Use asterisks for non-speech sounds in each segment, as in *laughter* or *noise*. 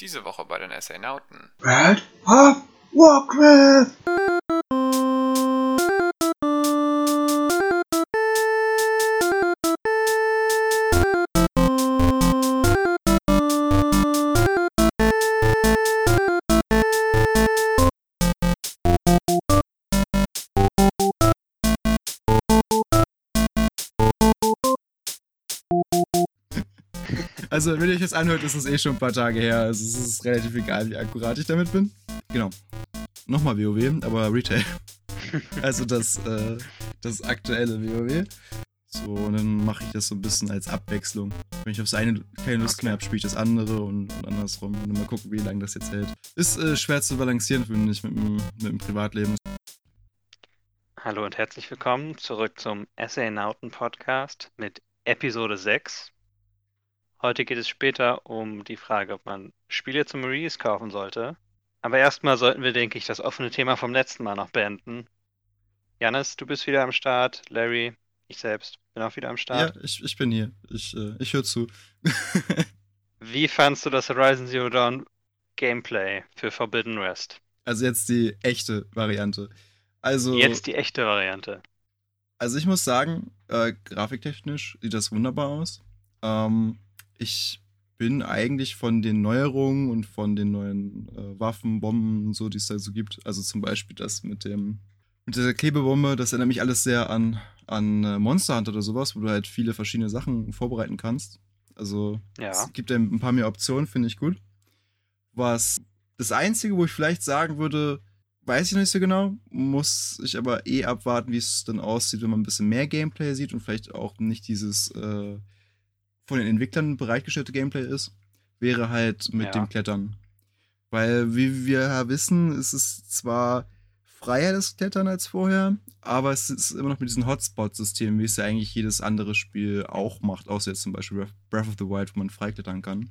Diese Woche bei den Assainauten. World of Warcraft! Also, wenn ihr euch das anhört, ist es eh schon ein paar Tage her. Also, es ist relativ egal, wie akkurat ich damit bin. Genau. Nochmal WoW, aber Retail. *laughs* also das, äh, das aktuelle WoW. So, und dann mache ich das so ein bisschen als Abwechslung. Wenn ich aufs eine keine Lust mehr habe, spiele ich das andere und, und andersrum. Und mal gucken, wie lange das jetzt hält. Ist äh, schwer zu balancieren, finde ich, mit dem, mit dem Privatleben. Hallo und herzlich willkommen zurück zum Assainauten Podcast mit Episode 6. Heute geht es später um die Frage, ob man Spiele zum Release kaufen sollte. Aber erstmal sollten wir, denke ich, das offene Thema vom letzten Mal noch beenden. Janis, du bist wieder am Start. Larry, ich selbst bin auch wieder am Start. Ja, ich, ich bin hier. Ich, äh, ich höre zu. *laughs* Wie fandst du das Horizon Zero Dawn Gameplay für Forbidden West? Also jetzt die echte Variante. Also, Jetzt die echte Variante. also ich muss sagen, äh, grafiktechnisch sieht das wunderbar aus. Ähm, ich bin eigentlich von den Neuerungen und von den neuen äh, Waffen, Bomben und so, die es da so gibt. Also zum Beispiel das mit dem mit dieser Klebebombe, das erinnert mich alles sehr an, an äh, Monster Hunter oder sowas, wo du halt viele verschiedene Sachen vorbereiten kannst. Also Ja. es gibt ja ein paar mehr Optionen, finde ich gut. Was das Einzige, wo ich vielleicht sagen würde, weiß ich noch nicht so genau, muss ich aber eh abwarten, wie es dann aussieht, wenn man ein bisschen mehr Gameplay sieht und vielleicht auch nicht dieses äh, von den Entwicklern bereitgestellte Gameplay ist, wäre halt mit Ja. dem Klettern. Weil, wie wir ja wissen, ist es zwar freier das Klettern als vorher, aber es ist immer noch mit diesem Hotspot-System, wie es ja eigentlich jedes andere Spiel auch macht, außer jetzt zum Beispiel Breath- of the Wild, wo man freiklettern kann.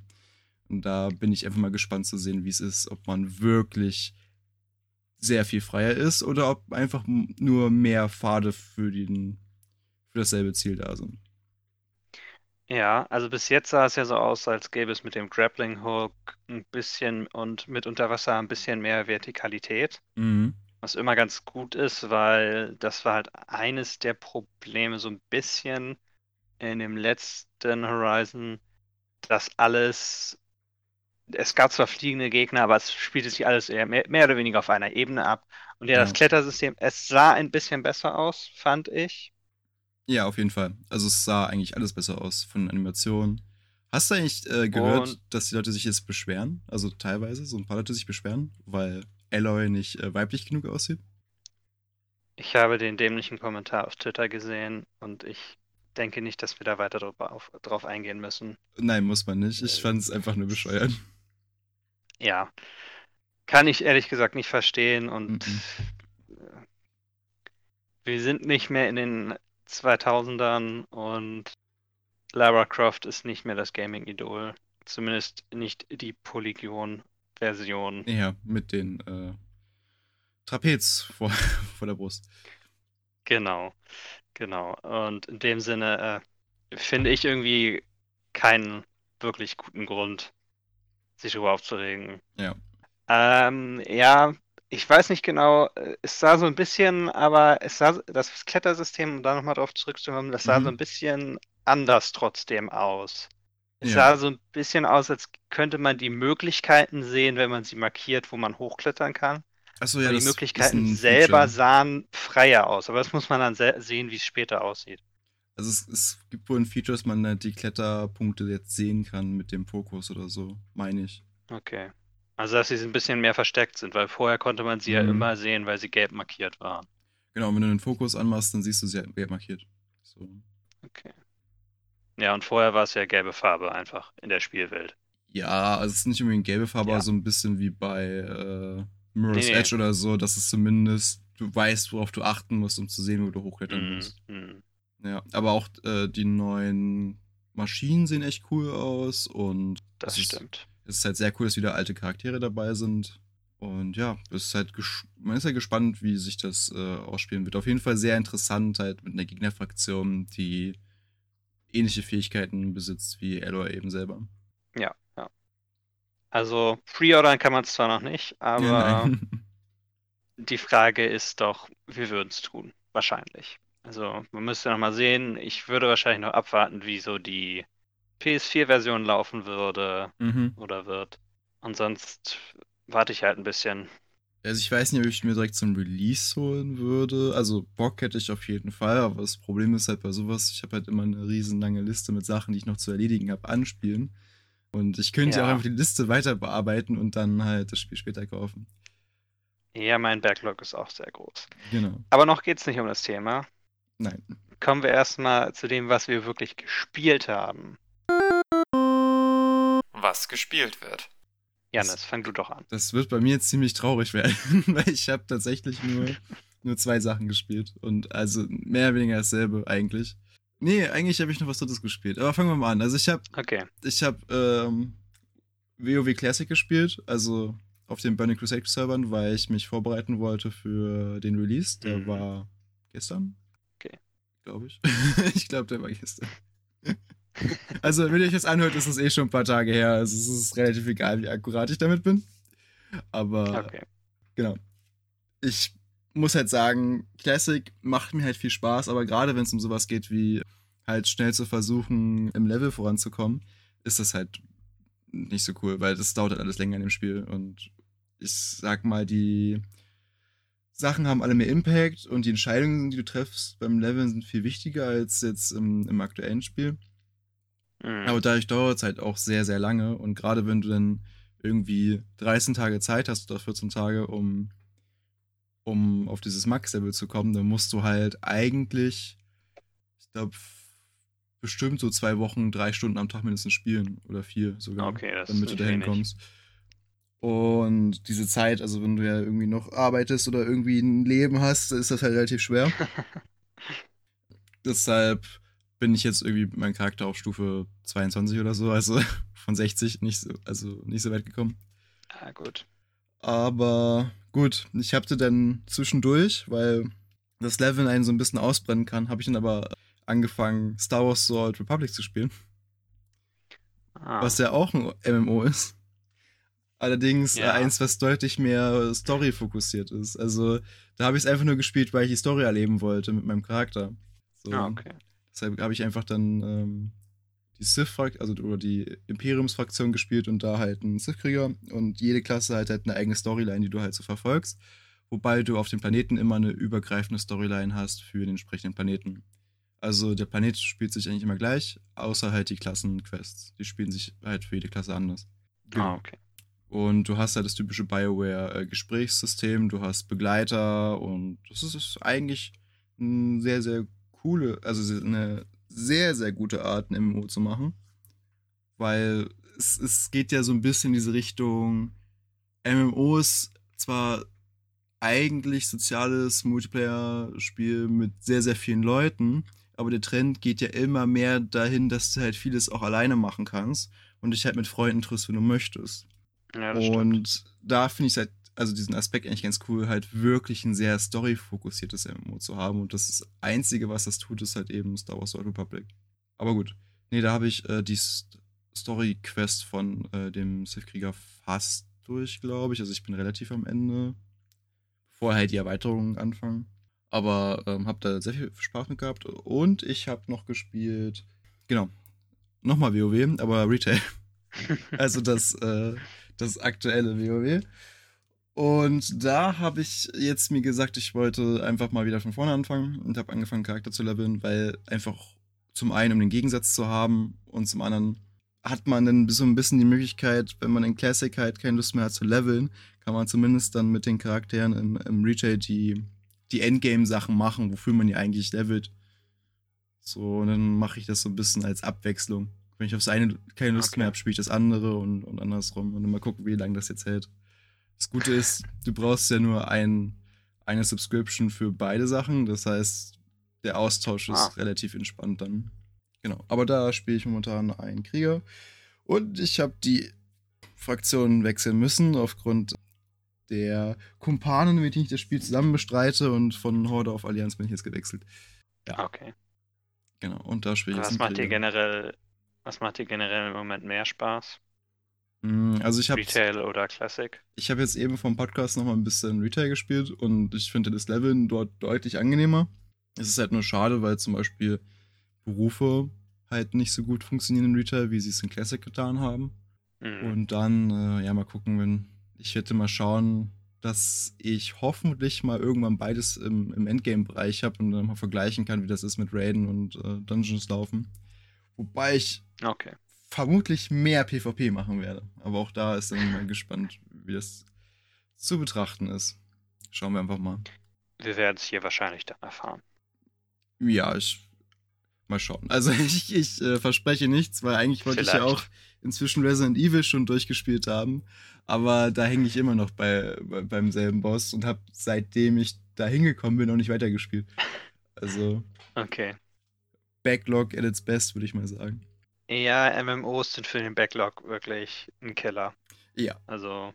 Und da bin ich einfach mal gespannt zu sehen, wie es ist, ob man wirklich sehr viel freier ist oder ob einfach nur mehr Pfade für, den, für dasselbe Ziel da sind. Ja, also bis jetzt sah es ja so aus, als gäbe es mit dem Grappling Hook ein bisschen und mit Unterwasser ein bisschen mehr Vertikalität. Mhm. Was immer ganz gut ist, weil das war halt eines der Probleme so ein bisschen in dem letzten Horizon, dass alles, es gab zwar fliegende Gegner, aber es spielte sich alles eher mehr, mehr oder weniger auf einer Ebene ab. Und ja, das Ja. Klettersystem, es sah ein bisschen besser aus, fand ich. Ja, auf jeden Fall. Also es sah eigentlich alles besser aus von Animationen. Hast du eigentlich äh, gehört, Und- dass die Leute sich jetzt beschweren? Also teilweise, so ein paar Leute sich beschweren, weil Aloy nicht äh, weiblich genug aussieht? Ich habe den dämlichen Kommentar auf Twitter gesehen und ich denke nicht, dass wir da weiter drauf, auf, drauf eingehen müssen. Nein, muss man nicht. Ich Äh, fand es einfach nur bescheuert. Ja, kann ich ehrlich gesagt nicht verstehen und Mhm. äh, wir sind nicht mehr in den 2000ern und Lara Croft ist nicht mehr das Gaming-Idol. Zumindest nicht die Polygon-Version. Ja, mit den äh, Trapez vor, *laughs* vor der Brust. Genau, genau. Und in dem Sinne äh, finde ich irgendwie keinen wirklich guten Grund, sich darüber aufzuregen. Ja. Ähm, ja, ich weiß nicht genau, äh, es sah so ein bisschen, aber es sah, das Klettersystem, um da nochmal drauf zurückzukommen, das sah Mhm. so ein bisschen anders trotzdem aus. Es Ja. sah so ein bisschen aus, als könnte man die Möglichkeiten sehen, wenn man sie markiert, wo man hochklettern kann. Achso, ja, Aber die Möglichkeiten selber Feature. sahen freier aus, aber das muss man dann se sehen, wie es später aussieht. Also es, es gibt wohl ein Feature, dass man die Kletterpunkte jetzt sehen kann mit dem Fokus oder so, meine ich. Okay. Also, dass sie ein bisschen mehr versteckt sind, weil vorher konnte man sie ja Mhm. immer sehen, weil sie gelb markiert waren. Genau, wenn du den Fokus anmachst, dann siehst du sie halt gelb markiert. So. Okay. Ja, und vorher war es ja gelbe Farbe einfach in der Spielwelt. Ja, also es ist nicht unbedingt gelbe Farbe, Ja. aber so ein bisschen wie bei äh, Mirror's Nee, nee. Edge oder so, dass es zumindest, du weißt, worauf du achten musst, um zu sehen, wo du hochklettern Mhm. musst. mhm. Ja, aber auch äh, die neuen Maschinen sehen echt cool aus und Das ist, stimmt. Es ist halt sehr cool, dass wieder alte Charaktere dabei sind. Und ja, ist halt man ist ja gespannt, wie sich das äh, ausspielen wird. Auf jeden Fall sehr interessant, halt mit einer Gegnerfraktion, die ähnliche Fähigkeiten besitzt wie Aloy eben selber. Ja, ja. Also, pre-ordern kann man es zwar noch nicht, aber Ja, *laughs* die Frage ist doch, wir würden es tun. Wahrscheinlich. Also, man müsste noch mal sehen. Ich würde wahrscheinlich noch abwarten, wie so die PS4-Version laufen würde mhm. oder wird. Und sonst warte ich halt ein bisschen. Also ich weiß nicht, ob ich mir direkt ein Release holen würde. Also Bock hätte ich auf jeden Fall, aber das Problem ist halt bei sowas, ich habe halt immer eine riesen lange Liste mit Sachen, die ich noch zu erledigen habe, anspielen. Und ich könnte ja auch einfach die Liste weiter bearbeiten und dann halt das Spiel später kaufen. Ja, mein Backlog ist auch sehr groß. Genau. Aber noch geht es nicht um das Thema. Nein. Kommen wir erstmal zu dem, was wir wirklich gespielt haben. Was gespielt wird. Janis, fang du doch an. Das wird bei mir jetzt ziemlich traurig werden, *laughs* weil ich habe tatsächlich nur, nur zwei Sachen gespielt. Und also mehr oder weniger dasselbe eigentlich. Nee, eigentlich habe ich noch was Drittes gespielt. Aber fangen wir mal an. Also ich habe Okay. ich habe ähm, WoW Classic gespielt, also auf den Burning Crusade Servern, weil ich mich vorbereiten wollte für den Release. Der Mhm. war gestern. Okay. Glaube ich. *laughs* ich glaube, der war gestern. *laughs* also, wenn ihr euch das anhört, ist es eh schon ein paar Tage her. Also, es ist relativ egal, wie akkurat ich damit bin. Aber Okay. genau. Ich muss halt sagen, Classic macht mir halt viel Spaß, aber gerade wenn es um sowas geht wie halt schnell zu versuchen, im Level voranzukommen, ist das halt nicht so cool, weil das dauert halt alles länger in dem Spiel und ich sag mal, die Sachen haben alle mehr Impact und die Entscheidungen, die du triffst beim Leveln, sind viel wichtiger als jetzt im, im aktuellen Spiel. Mhm. Aber dadurch dauert es halt auch sehr, sehr lange. Und gerade wenn du dann irgendwie 13 Tage Zeit hast oder 14 Tage, um, um auf dieses Max-Level zu kommen, dann musst du halt eigentlich, ich glaube, bestimmt so zwei Wochen, drei Stunden am Tag mindestens spielen. Oder vier sogar. Okay, das damit du nicht dahin wenig. kommst. Und diese Zeit, also wenn du ja irgendwie noch arbeitest oder irgendwie ein Leben hast, ist das halt relativ schwer. *laughs* Deshalb bin ich jetzt irgendwie mit meinem Charakter auf Stufe 22 oder so, also *laughs* von 60 nicht so, also nicht so weit gekommen. ah, gut. Aber gut, ich hatte dann zwischendurch, weil das Leveln einen so ein bisschen ausbrennen kann, habe ich dann aber angefangen, Star Wars The Old Republic zu spielen, Ah, was ja auch ein MMO ist. Allerdings Ja. eins, was deutlich mehr Story-fokussiert ist. Also da habe ich es einfach nur gespielt, weil ich die Story erleben wollte mit meinem Charakter. So. ah, okay. Deshalb habe ich einfach dann ähm, die Sith-Fraktion, also oder die Imperiums-Fraktion gespielt und da halt einen Sith-Krieger. Und jede Klasse hat halt eine eigene Storyline, die du halt so verfolgst. Wobei du auf dem Planeten immer eine übergreifende Storyline hast für den entsprechenden Planeten. Also der Planet spielt sich eigentlich immer gleich, außer halt die Klassenquests. Die spielen sich halt für jede Klasse anders. Ah, okay. Und du hast halt das typische BioWare-Gesprächssystem, du hast Begleiter und das ist, eigentlich eine sehr, sehr coole, also eine sehr, sehr gute Art, ein MMO zu machen. Weil es, es geht ja so ein bisschen in diese Richtung, MMOs zwar eigentlich soziales Multiplayer-Spiel mit sehr, sehr vielen Leuten, aber der Trend geht ja immer mehr dahin, dass du halt vieles auch alleine machen kannst und dich halt mit Freunden triffst, wenn du möchtest. Ja, das stimmt. Und da finde ich halt, also diesen Aspekt eigentlich ganz cool, halt wirklich ein sehr story-fokussiertes MMO zu haben. Und das, Einzige, was das tut, ist halt eben Star Wars The Old Republic. Aber gut. Nee, da habe ich äh, die St Story-Quest von äh, dem Sith-Krieger fast durch, glaube ich. Also ich bin relativ am Ende. Bevor halt die Erweiterungen anfangen. Aber ähm, habe da sehr viel Spaß mit gehabt. Und ich habe noch gespielt, genau, nochmal WoW, aber Retail. *laughs* Also das, äh, das aktuelle WoW. Und da habe ich jetzt mir gesagt, ich wollte einfach mal wieder von vorne anfangen und habe angefangen, Charakter zu leveln, weil einfach zum einen, um den Gegensatz zu haben und zum anderen hat man dann so ein bisschen die Möglichkeit, wenn man in Classic halt keine Lust mehr hat zu leveln, kann man zumindest dann mit den Charakteren im, im Retail die, die Endgame-Sachen machen, wofür man ja eigentlich levelt. So, und dann mache ich das so ein bisschen als Abwechslung. Wenn ich aufs eine keine Lust Okay. mehr habe, spiele ich das andere und, und andersrum. Und dann mal gucken, wie lange das jetzt hält. Das Gute ist, du brauchst ja nur ein, eine Subscription für beide Sachen. Das heißt, der Austausch ist Ah. relativ entspannt dann. Genau. Aber da spiele ich momentan einen Krieger. Und ich habe die Fraktionen wechseln müssen aufgrund der Kumpanen, mit denen ich das Spiel zusammen bestreite. Und von Horde auf Allianz bin ich jetzt gewechselt. Ah, okay. Genau. Und da spiele ich jetzt Was einen macht dir Krieger. generell, was macht dir generell im Moment mehr Spaß? Mm, Also ich habe Retail oder Classic? ich hab jetzt eben vom Podcast noch mal ein bisschen Retail gespielt und ich finde das Leveln dort deutlich angenehmer. Es ist halt nur schade, weil zum Beispiel Berufe halt nicht so gut funktionieren in Retail, wie sie es in Classic getan haben. Mhm. Und dann, äh, ja, mal gucken, wenn ich werde mal schauen, dass ich hoffentlich mal irgendwann beides im, im Endgame-Bereich habe und dann mal vergleichen kann, wie das ist mit Raiden und äh, Dungeons laufen. Wobei ich Okay. Vermutlich mehr PvP machen werde. Aber auch da ist dann mal gespannt, wie das zu betrachten ist. Schauen wir einfach mal. Wir werden es hier wahrscheinlich dann erfahren. Ja, ich. Mal schauen. Also *laughs* ich, ich äh, verspreche nichts, weil eigentlich wollte ich ja Vielleicht. auch inzwischen Resident Evil schon durchgespielt haben. Aber da hänge ich immer noch bei, bei, beim selben Boss und habe seitdem ich da hingekommen bin noch nicht weitergespielt. Also *laughs* Okay. Backlog at its best, würde ich mal sagen. Ja, MMOs sind für den Backlog wirklich ein Killer. Ja, Also,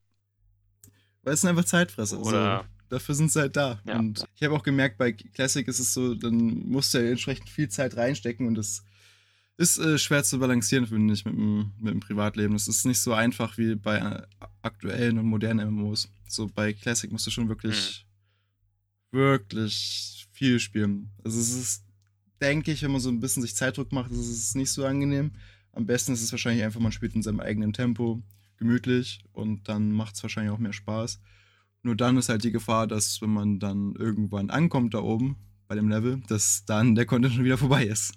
weil es sind einfach Zeitfresser. Oder- so. Dafür sind sie halt da. Ja. Und ich habe auch gemerkt, bei Classic ist es so, dann musst du ja entsprechend viel Zeit reinstecken und das ist äh, schwer zu balancieren, finde ich, mit dem, mit dem Privatleben. Das ist nicht so einfach wie bei äh, aktuellen und modernen MMOs. So bei Classic musst du schon wirklich, wirklich viel spielen. Also es ist, denke ich, wenn man so ein bisschen sich Zeitdruck macht, ist es nicht so angenehm. Am besten ist es wahrscheinlich einfach, man spielt in seinem eigenen Tempo, gemütlich und dann macht es wahrscheinlich auch mehr Spaß. Nur dann ist halt die Gefahr, dass wenn man dann irgendwann ankommt da oben bei dem Level, dass dann der Content schon wieder vorbei ist.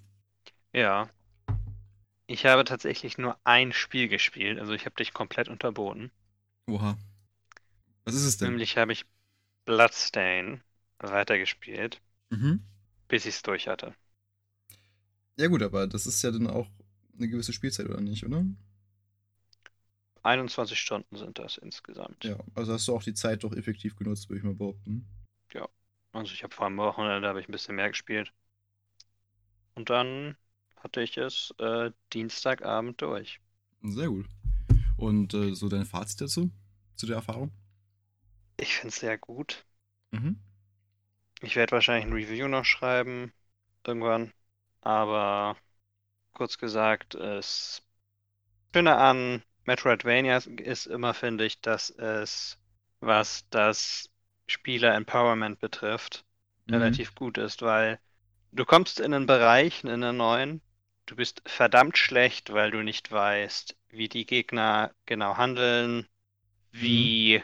ja. Ich habe tatsächlich nur ein Spiel gespielt, also ich habe dich komplett unterboten. Oha. Was ist es denn? Nämlich habe ich Bloodstain weitergespielt, Mhm. bis ich es durch hatte. Ja gut, aber das ist ja dann auch eine gewisse Spielzeit, oder nicht, oder? 21 Stunden sind das insgesamt. Ja, also hast du auch die Zeit doch effektiv genutzt, würde ich mal behaupten. Also ich habe vor einem Wochenende habe ich ein bisschen mehr gespielt. Und dann hatte ich es äh, Dienstagabend durch. Sehr gut. Und äh, so dein Fazit dazu? Zu der Erfahrung? Ich finde es sehr gut. Mhm. Ich werde wahrscheinlich ein Review noch schreiben, irgendwann. Aber kurz gesagt, es Schöne an Metroidvania ist immer, finde ich, dass es, was das Spieler-Empowerment betrifft, Mhm. relativ gut ist, weil du kommst in einen Bereich, in einen neuen, du bist verdammt schlecht, weil du nicht weißt, wie die Gegner genau handeln, wie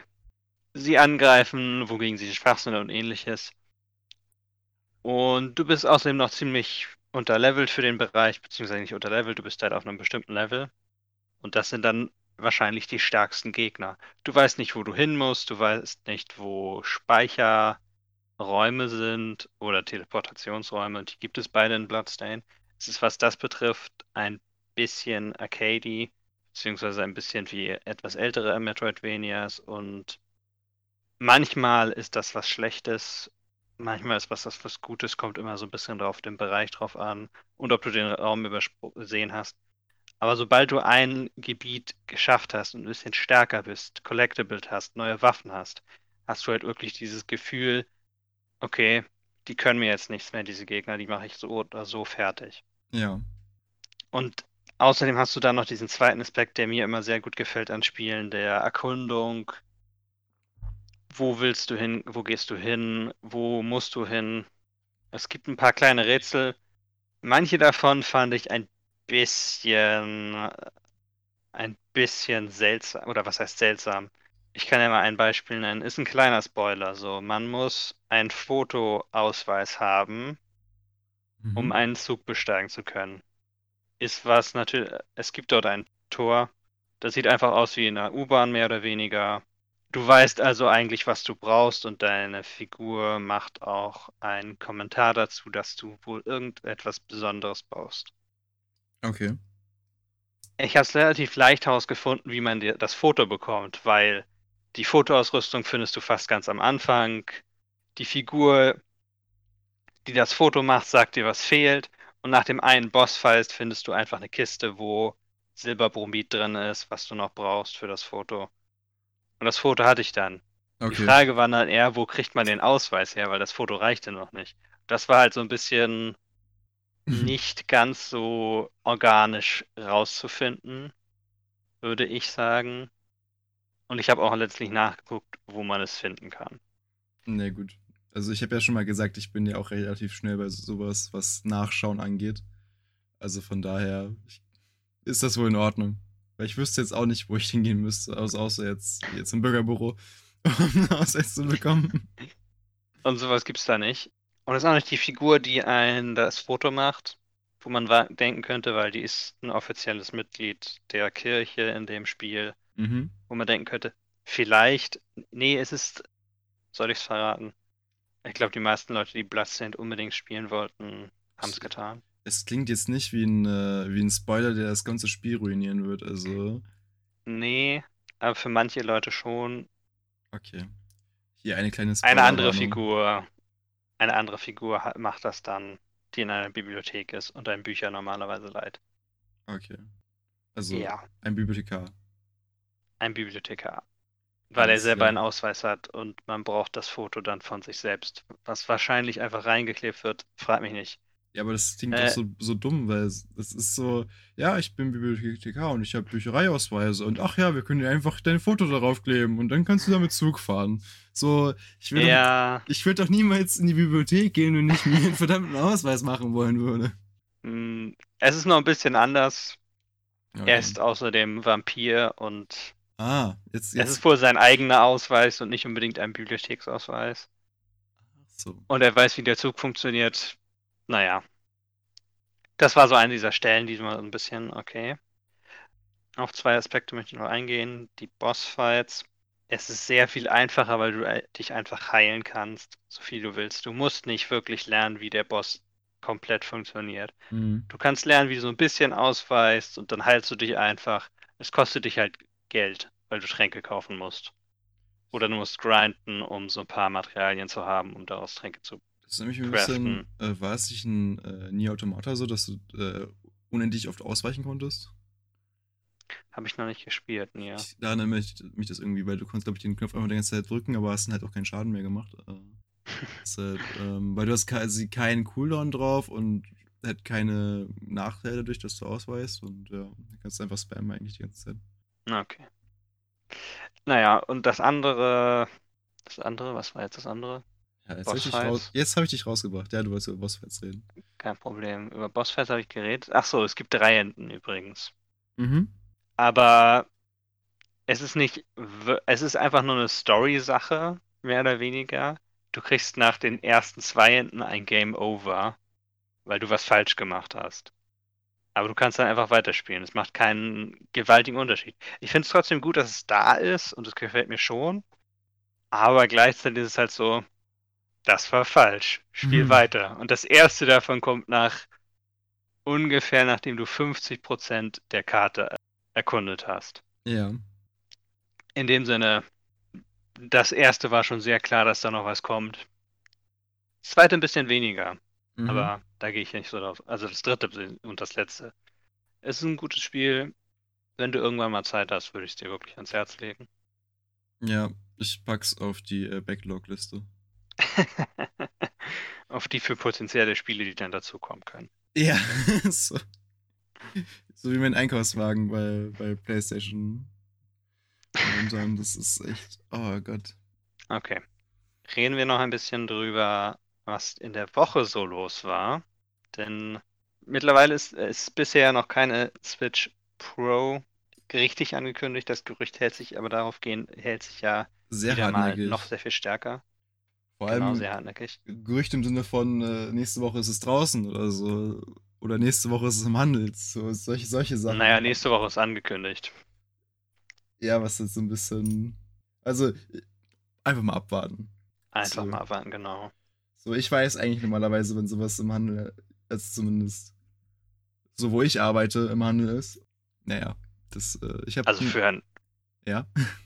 sie angreifen, wogegen sie schwach sind und ähnliches. Und du bist außerdem noch ziemlich unterlevelt für den Bereich, beziehungsweise nicht unterlevelt, du bist halt auf einem bestimmten Level. Und das sind dann wahrscheinlich die stärksten Gegner. Du weißt nicht, wo du hin musst, du weißt nicht, wo Speicherräume sind oder Teleportationsräume. Die gibt es beide in Bloodstain. Es ist, was das betrifft, ein bisschen arcadey, beziehungsweise ein bisschen wie etwas ältere Metroidvanias und manchmal ist das was Schlechtes, manchmal ist was das was Gutes, kommt immer so ein bisschen drauf den Bereich drauf an und ob du den Raum übersehen hast. Aber sobald du ein Gebiet geschafft hast und ein bisschen stärker bist, Collectibles hast, neue Waffen hast, hast du halt wirklich dieses Gefühl, okay, die können mir jetzt nichts mehr, diese Gegner, die mache ich so oder so fertig. Ja. Und außerdem hast du dann noch diesen zweiten Aspekt, der mir immer sehr gut gefällt an Spielen, der Erkundung. Wo willst du hin? Wo gehst du hin? Wo musst du hin? Es gibt ein paar kleine Rätsel. Manche davon fand ich ein bisschen, ein bisschen seltsam. Oder was heißt seltsam? Ich kann ja mal ein Beispiel nennen. Ist ein kleiner Spoiler. So, man muss einen Fotoausweis haben, Mhm. um einen Zug besteigen zu können. Ist was natürlich, es gibt dort ein Tor, das sieht einfach aus wie in einer U-Bahn mehr oder weniger. Du weißt also eigentlich, was du brauchst und deine Figur macht auch einen Kommentar dazu, dass du wohl irgendetwas Besonderes brauchst. Okay. Ich habe es relativ leicht herausgefunden, wie man dir das Foto bekommt, weil die Fotoausrüstung findest du fast ganz am Anfang. Die Figur, die das Foto macht, sagt dir, was fehlt. Und nach dem einen Bossfight findest du einfach eine Kiste, wo Silberbromid drin ist, was du noch brauchst für das Foto. Und das Foto hatte ich dann. Die Okay. Frage war dann eher, wo kriegt man den Ausweis her, weil das Foto reichte noch nicht. Das war halt so ein bisschen nicht ganz so organisch rauszufinden. würde ich sagen. Und ich habe auch letztlich nachgeguckt, wo man es finden kann. Na gut. Also ich habe ja schon mal gesagt, ich bin ja auch relativ schnell bei sowas, was Nachschauen angeht. Also von daher ist das wohl in Ordnung. Weil ich wüsste jetzt auch nicht, wo ich hingehen müsste, außer, außer jetzt, jetzt im Bürgerbüro, *laughs* um einen Ausweis zu bekommen. Und sowas gibt's da nicht. Und das ist auch nicht die Figur, die ein das Foto macht, wo man denken könnte, weil die ist ein offizielles Mitglied der Kirche in dem Spiel, Mhm. wo man denken könnte, vielleicht, nee, es ist, soll ich es verraten? Ich glaube, die meisten Leute, die Bloodstained unbedingt spielen wollten, haben es getan. Es klingt jetzt nicht wie ein, äh, wie ein Spoiler, der das ganze Spiel ruinieren wird. Also, Nee, aber für manche Leute schon. okay. Hier eine kleine Eine andere. Figur, eine andere Figur macht das dann, die in einer Bibliothek ist und einem Bücher normalerweise leiht. Okay. Also Ja, ein Bibliothekar. ein Bibliothekar. Weil er Alles selber klar. einen Ausweis hat und man braucht das Foto dann von sich selbst. Was wahrscheinlich einfach reingeklebt wird, frag mich nicht. Ja, aber das klingt Äh. doch so, so dumm, weil es, es ist so, ja, ich bin Bibliothekar und ich habe Büchereiausweise und ach ja, wir können dir einfach dein Foto darauf kleben und dann kannst du damit Zug fahren. So, ich will, doch, Ja, ich würde doch niemals in die Bibliothek gehen und nicht mir einen verdammten Ausweis machen wollen würde. mh, mm, es ist noch ein bisschen anders. Okay. Er ist außerdem Vampir und Ah, jetzt, es jetzt. ist wohl sein eigener Ausweis und nicht unbedingt ein Bibliotheksausweis. So. Und er weiß, wie der Zug funktioniert. Naja. Das war so eine dieser Stellen, die mal so ein bisschen, okay. Auf zwei Aspekte möchte ich noch eingehen. Die Bossfights. Es ist sehr viel einfacher, weil du äh, dich einfach heilen kannst, so viel du willst. Du musst nicht wirklich lernen, wie der Boss komplett funktioniert. Mhm. Du kannst lernen, wie du so ein bisschen ausweist und dann heilst du dich einfach. Es kostet dich halt Geld, weil du Tränke kaufen musst. Oder du musst grinden, um so ein paar Materialien zu haben, um daraus Tränke zu Das ist nämlich ein bisschen, äh, war es nicht ein äh, Nier Automata so, dass du äh, unendlich oft ausweichen konntest? Habe ich noch nicht gespielt, ja. Ich, da erinnere mich, mich das irgendwie, weil du konntest, glaube ich, den Knopf einfach die ganze Zeit drücken, aber hast dann halt auch keinen Schaden mehr gemacht. Äh, *laughs* halt, ähm, weil du hast quasi keinen Cooldown drauf und halt keine Nachteile dadurch, dass du ausweist und ja, du kannst einfach spammen eigentlich die ganze Zeit. Okay. Naja, und das andere, das andere, was war jetzt das andere? Ja, jetzt habe ich, raus, jetzt hab ich dich rausgebracht. Ja, du wolltest über Bossfights reden. Kein Problem. Über Bossfights habe ich geredet. Ach so, es gibt drei Enden übrigens. Mhm. Aber es ist nicht, es ist einfach nur eine Story-Sache, mehr oder weniger. Du kriegst nach den ersten zwei Enden ein Game Over, weil du was falsch gemacht hast. Aber du kannst dann einfach weiterspielen. Es macht keinen gewaltigen Unterschied. Ich finde es trotzdem gut, dass es da ist und es gefällt mir schon. Aber gleichzeitig ist es halt so, das war falsch. Spiel Mhm. weiter. Und das erste davon kommt nach ungefähr, nachdem du 50% der Karte erkundet hast. Ja. In dem Sinne, das erste war schon sehr klar, dass da noch was kommt. Das zweite ein bisschen weniger, Mhm. aber da gehe ich nicht so drauf. Also das dritte und das letzte. Es ist ein gutes Spiel. Wenn du irgendwann mal Zeit hast, würde ich es dir wirklich ans Herz legen. Ja, ich pack's auf die äh, Backlog-Liste. *laughs* Auf die für potenzielle Spiele, die dann dazukommen können. Ja, *laughs* so. so wie mein Einkaufswagen bei, bei PlayStation. Das ist echt, oh Gott. Okay. Reden wir noch ein bisschen drüber, was in der Woche so los war. Denn mittlerweile ist, ist bisher noch keine Switch Pro richtig angekündigt. Das Gerücht hält sich aber darauf gehen, hält sich ja Sehr wieder mal noch sehr viel stärker. Vor Genau, allem sehr hartnäckig. Gerücht im Sinne von äh, nächste Woche ist es draußen oder so. Oder nächste Woche ist es im Handel. So, solche, solche Sachen. Naja, nächste Woche ist angekündigt. Ja, was jetzt so ein bisschen. Also, einfach mal abwarten. Einfach So. mal abwarten, genau. So, ich weiß eigentlich normalerweise, wenn sowas im Handel, also zumindest so, wo ich arbeite, im Handel ist. Naja, das, äh, ich habe. Also für, ein, Ja. *laughs*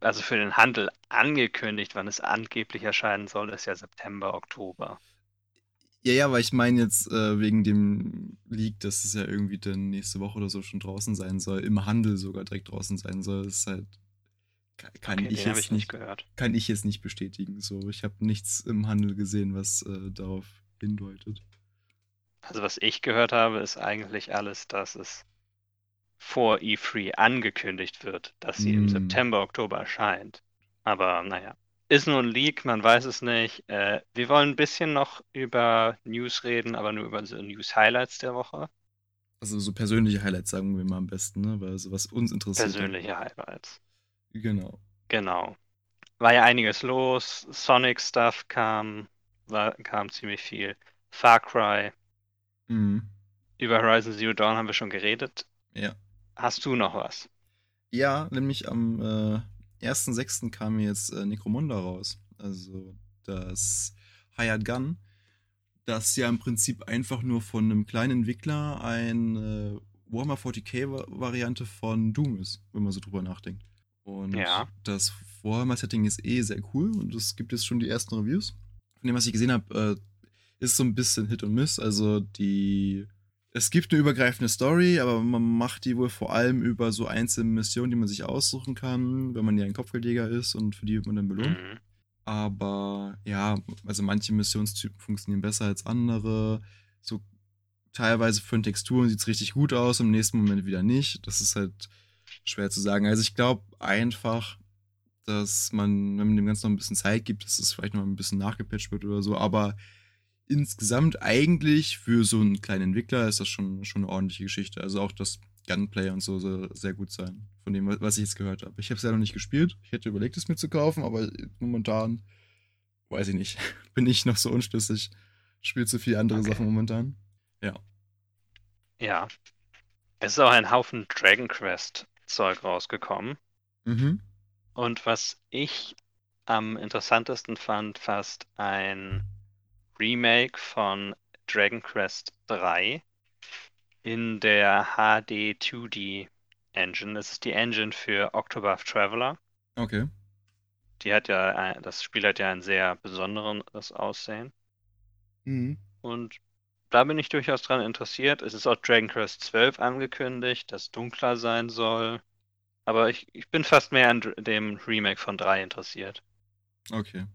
also für den Handel angekündigt, wann es angeblich erscheinen soll, ist ja September, Oktober. Ja, ja, aber ich meine jetzt äh, wegen dem Leak, dass es ja irgendwie dann nächste Woche oder so schon draußen sein soll, im Handel sogar direkt draußen sein soll, ist halt kann, Okay, ich jetzt ich nicht, nicht gehört. kann ich jetzt nicht bestätigen. So, ich habe nichts im Handel gesehen, was äh, darauf hindeutet. Also was ich gehört habe, ist eigentlich alles, dass es vor E3 angekündigt wird, dass sie im Mm. September, Oktober erscheint. Aber naja, ist nur ein Leak, man weiß es nicht. Äh, wir wollen ein bisschen noch über News reden, aber nur über so News-Highlights der Woche. Also so persönliche Highlights sagen wir mal am besten, ne? Weil so was uns interessiert. Persönliche Highlights. Genau. Genau. War ja einiges los. Sonic-Stuff kam, war, kam ziemlich viel. Far Cry. Mhm. Über Horizon Zero Dawn haben wir schon geredet. Ja. Hast du noch was? Ja, nämlich am äh, 1.6. kam jetzt äh, Necromunda raus. Also das Hired Gun, das ja im Prinzip einfach nur von einem kleinen Entwickler ein äh, Warhammer 40k-Variante von Doom ist, wenn man so drüber nachdenkt. Und Ja. das Warhammer-Setting ist eh sehr cool und es gibt jetzt schon die ersten Reviews. Von dem, was ich gesehen habe, äh, ist so ein bisschen Hit und Miss. Also die. Es gibt eine übergreifende Story, aber man macht die wohl vor allem über so einzelne Missionen, die man sich aussuchen kann, wenn man ja ein Kopfgeldjäger ist und für die wird man dann belohnt. Mhm. Aber ja, also manche Missionstypen funktionieren besser als andere. So teilweise für Texturen sieht es richtig gut aus, im nächsten Moment wieder nicht. Das ist halt schwer zu sagen. Also ich glaube einfach, dass man, wenn man dem Ganzen noch ein bisschen Zeit gibt, dass es vielleicht noch ein bisschen nachgepatcht wird oder so. Aber insgesamt eigentlich für so einen kleinen Entwickler ist das schon, schon eine ordentliche Geschichte. Also auch das Gunplay und so soll sehr gut sein, von dem, was ich jetzt gehört habe. Ich habe es ja noch nicht gespielt. Ich hätte überlegt, es mir zu kaufen, aber momentan, weiß ich nicht, *laughs* bin ich noch so unschlüssig. Spiele zu viele andere Okay. Sachen momentan. Ja. Es ist auch ein Haufen Dragon Quest Zeug rausgekommen. Mhm. Und was ich am interessantesten fand, fast ein Remake von Dragon Quest 3 in der HD 2D Engine. Das ist die Engine für Octopath Traveler. Okay. Die hat ja, ein, das Spiel hat ja ein sehr besonderes Aussehen. Mhm. Und da bin ich durchaus dran interessiert. Es ist auch Dragon Quest 12 angekündigt, das dunkler sein soll. Aber ich, ich bin fast mehr an dem Remake von 3 interessiert. Okay.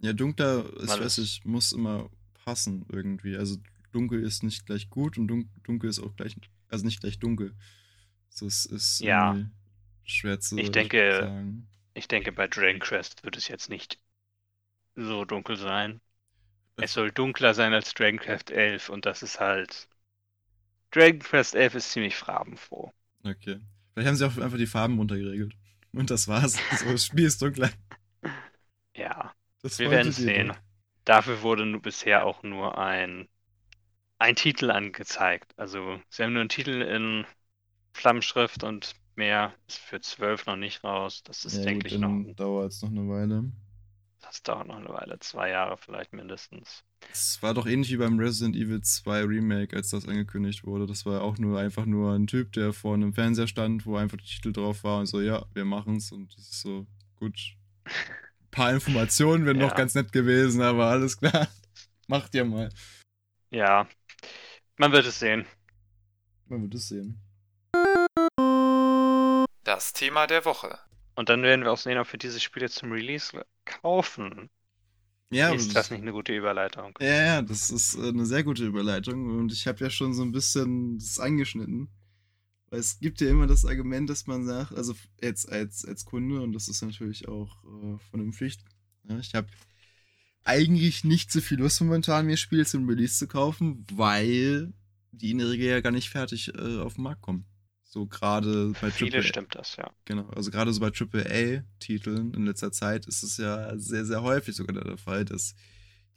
Ja, dunkler, ich weiß nicht, muss immer passen irgendwie. Also dunkel ist nicht gleich gut und dun dunkel ist auch gleich, also nicht gleich dunkel. So, es ist Ja. schwer zu Ich denke- sagen. Ich denke, bei Dragon Quest wird es jetzt nicht so dunkel sein. Es soll dunkler sein als Dragon Quest 11 und das ist halt. Dragon Quest 11 ist ziemlich farbenfroh. Okay. Vielleicht haben sie auch einfach die Farben runtergeregelt. Und das war's. *laughs* So, das Spiel ist dunkler. Ja, Das wir werden sehen. doch. Dafür wurde nur bisher auch nur ein, ein Titel angezeigt. Also, sie haben nur einen Titel in Flammenschrift und mehr ist für 12 noch nicht raus. Das ist, Ja, denke gut, ich, noch. dauert es noch eine Weile. Das dauert noch eine Weile, zwei Jahre vielleicht mindestens. Es war doch ähnlich wie beim Resident Evil 2 Remake, als das angekündigt wurde. Das war auch nur einfach nur ein Typ, der vor einem Fernseher stand, wo einfach der Titel drauf war und so, ja, wir machen's. Und das ist so, gut. *laughs* Ein paar Informationen wären noch Ja. ganz nett gewesen, aber alles klar. *laughs* Macht ihr mal. Ja, man wird es sehen. Man wird es sehen. Das Thema der Woche. Und dann werden wir auch sehen, ob wir diese Spiele zum Release kaufen. Ja, ist das nicht eine gute Überleitung? Ja, ja, das ist äh, eine sehr gute Überleitung und ich habe ja schon so ein bisschen das angeschnitten. Weil es gibt ja immer das Argument, dass man sagt, also jetzt als, als Kunde, und das ist natürlich auch äh, von der Pflicht, ja, ich habe eigentlich nicht so viel Lust momentan, mir Spiele zum Release zu kaufen, weil die in der Regel ja gar nicht fertig äh, auf den Markt kommen. So gerade bei Viele AAA. stimmt das, ja. Genau, also gerade so bei AAA-Titeln in letzter Zeit ist es ja sehr, sehr häufig sogar der Fall, dass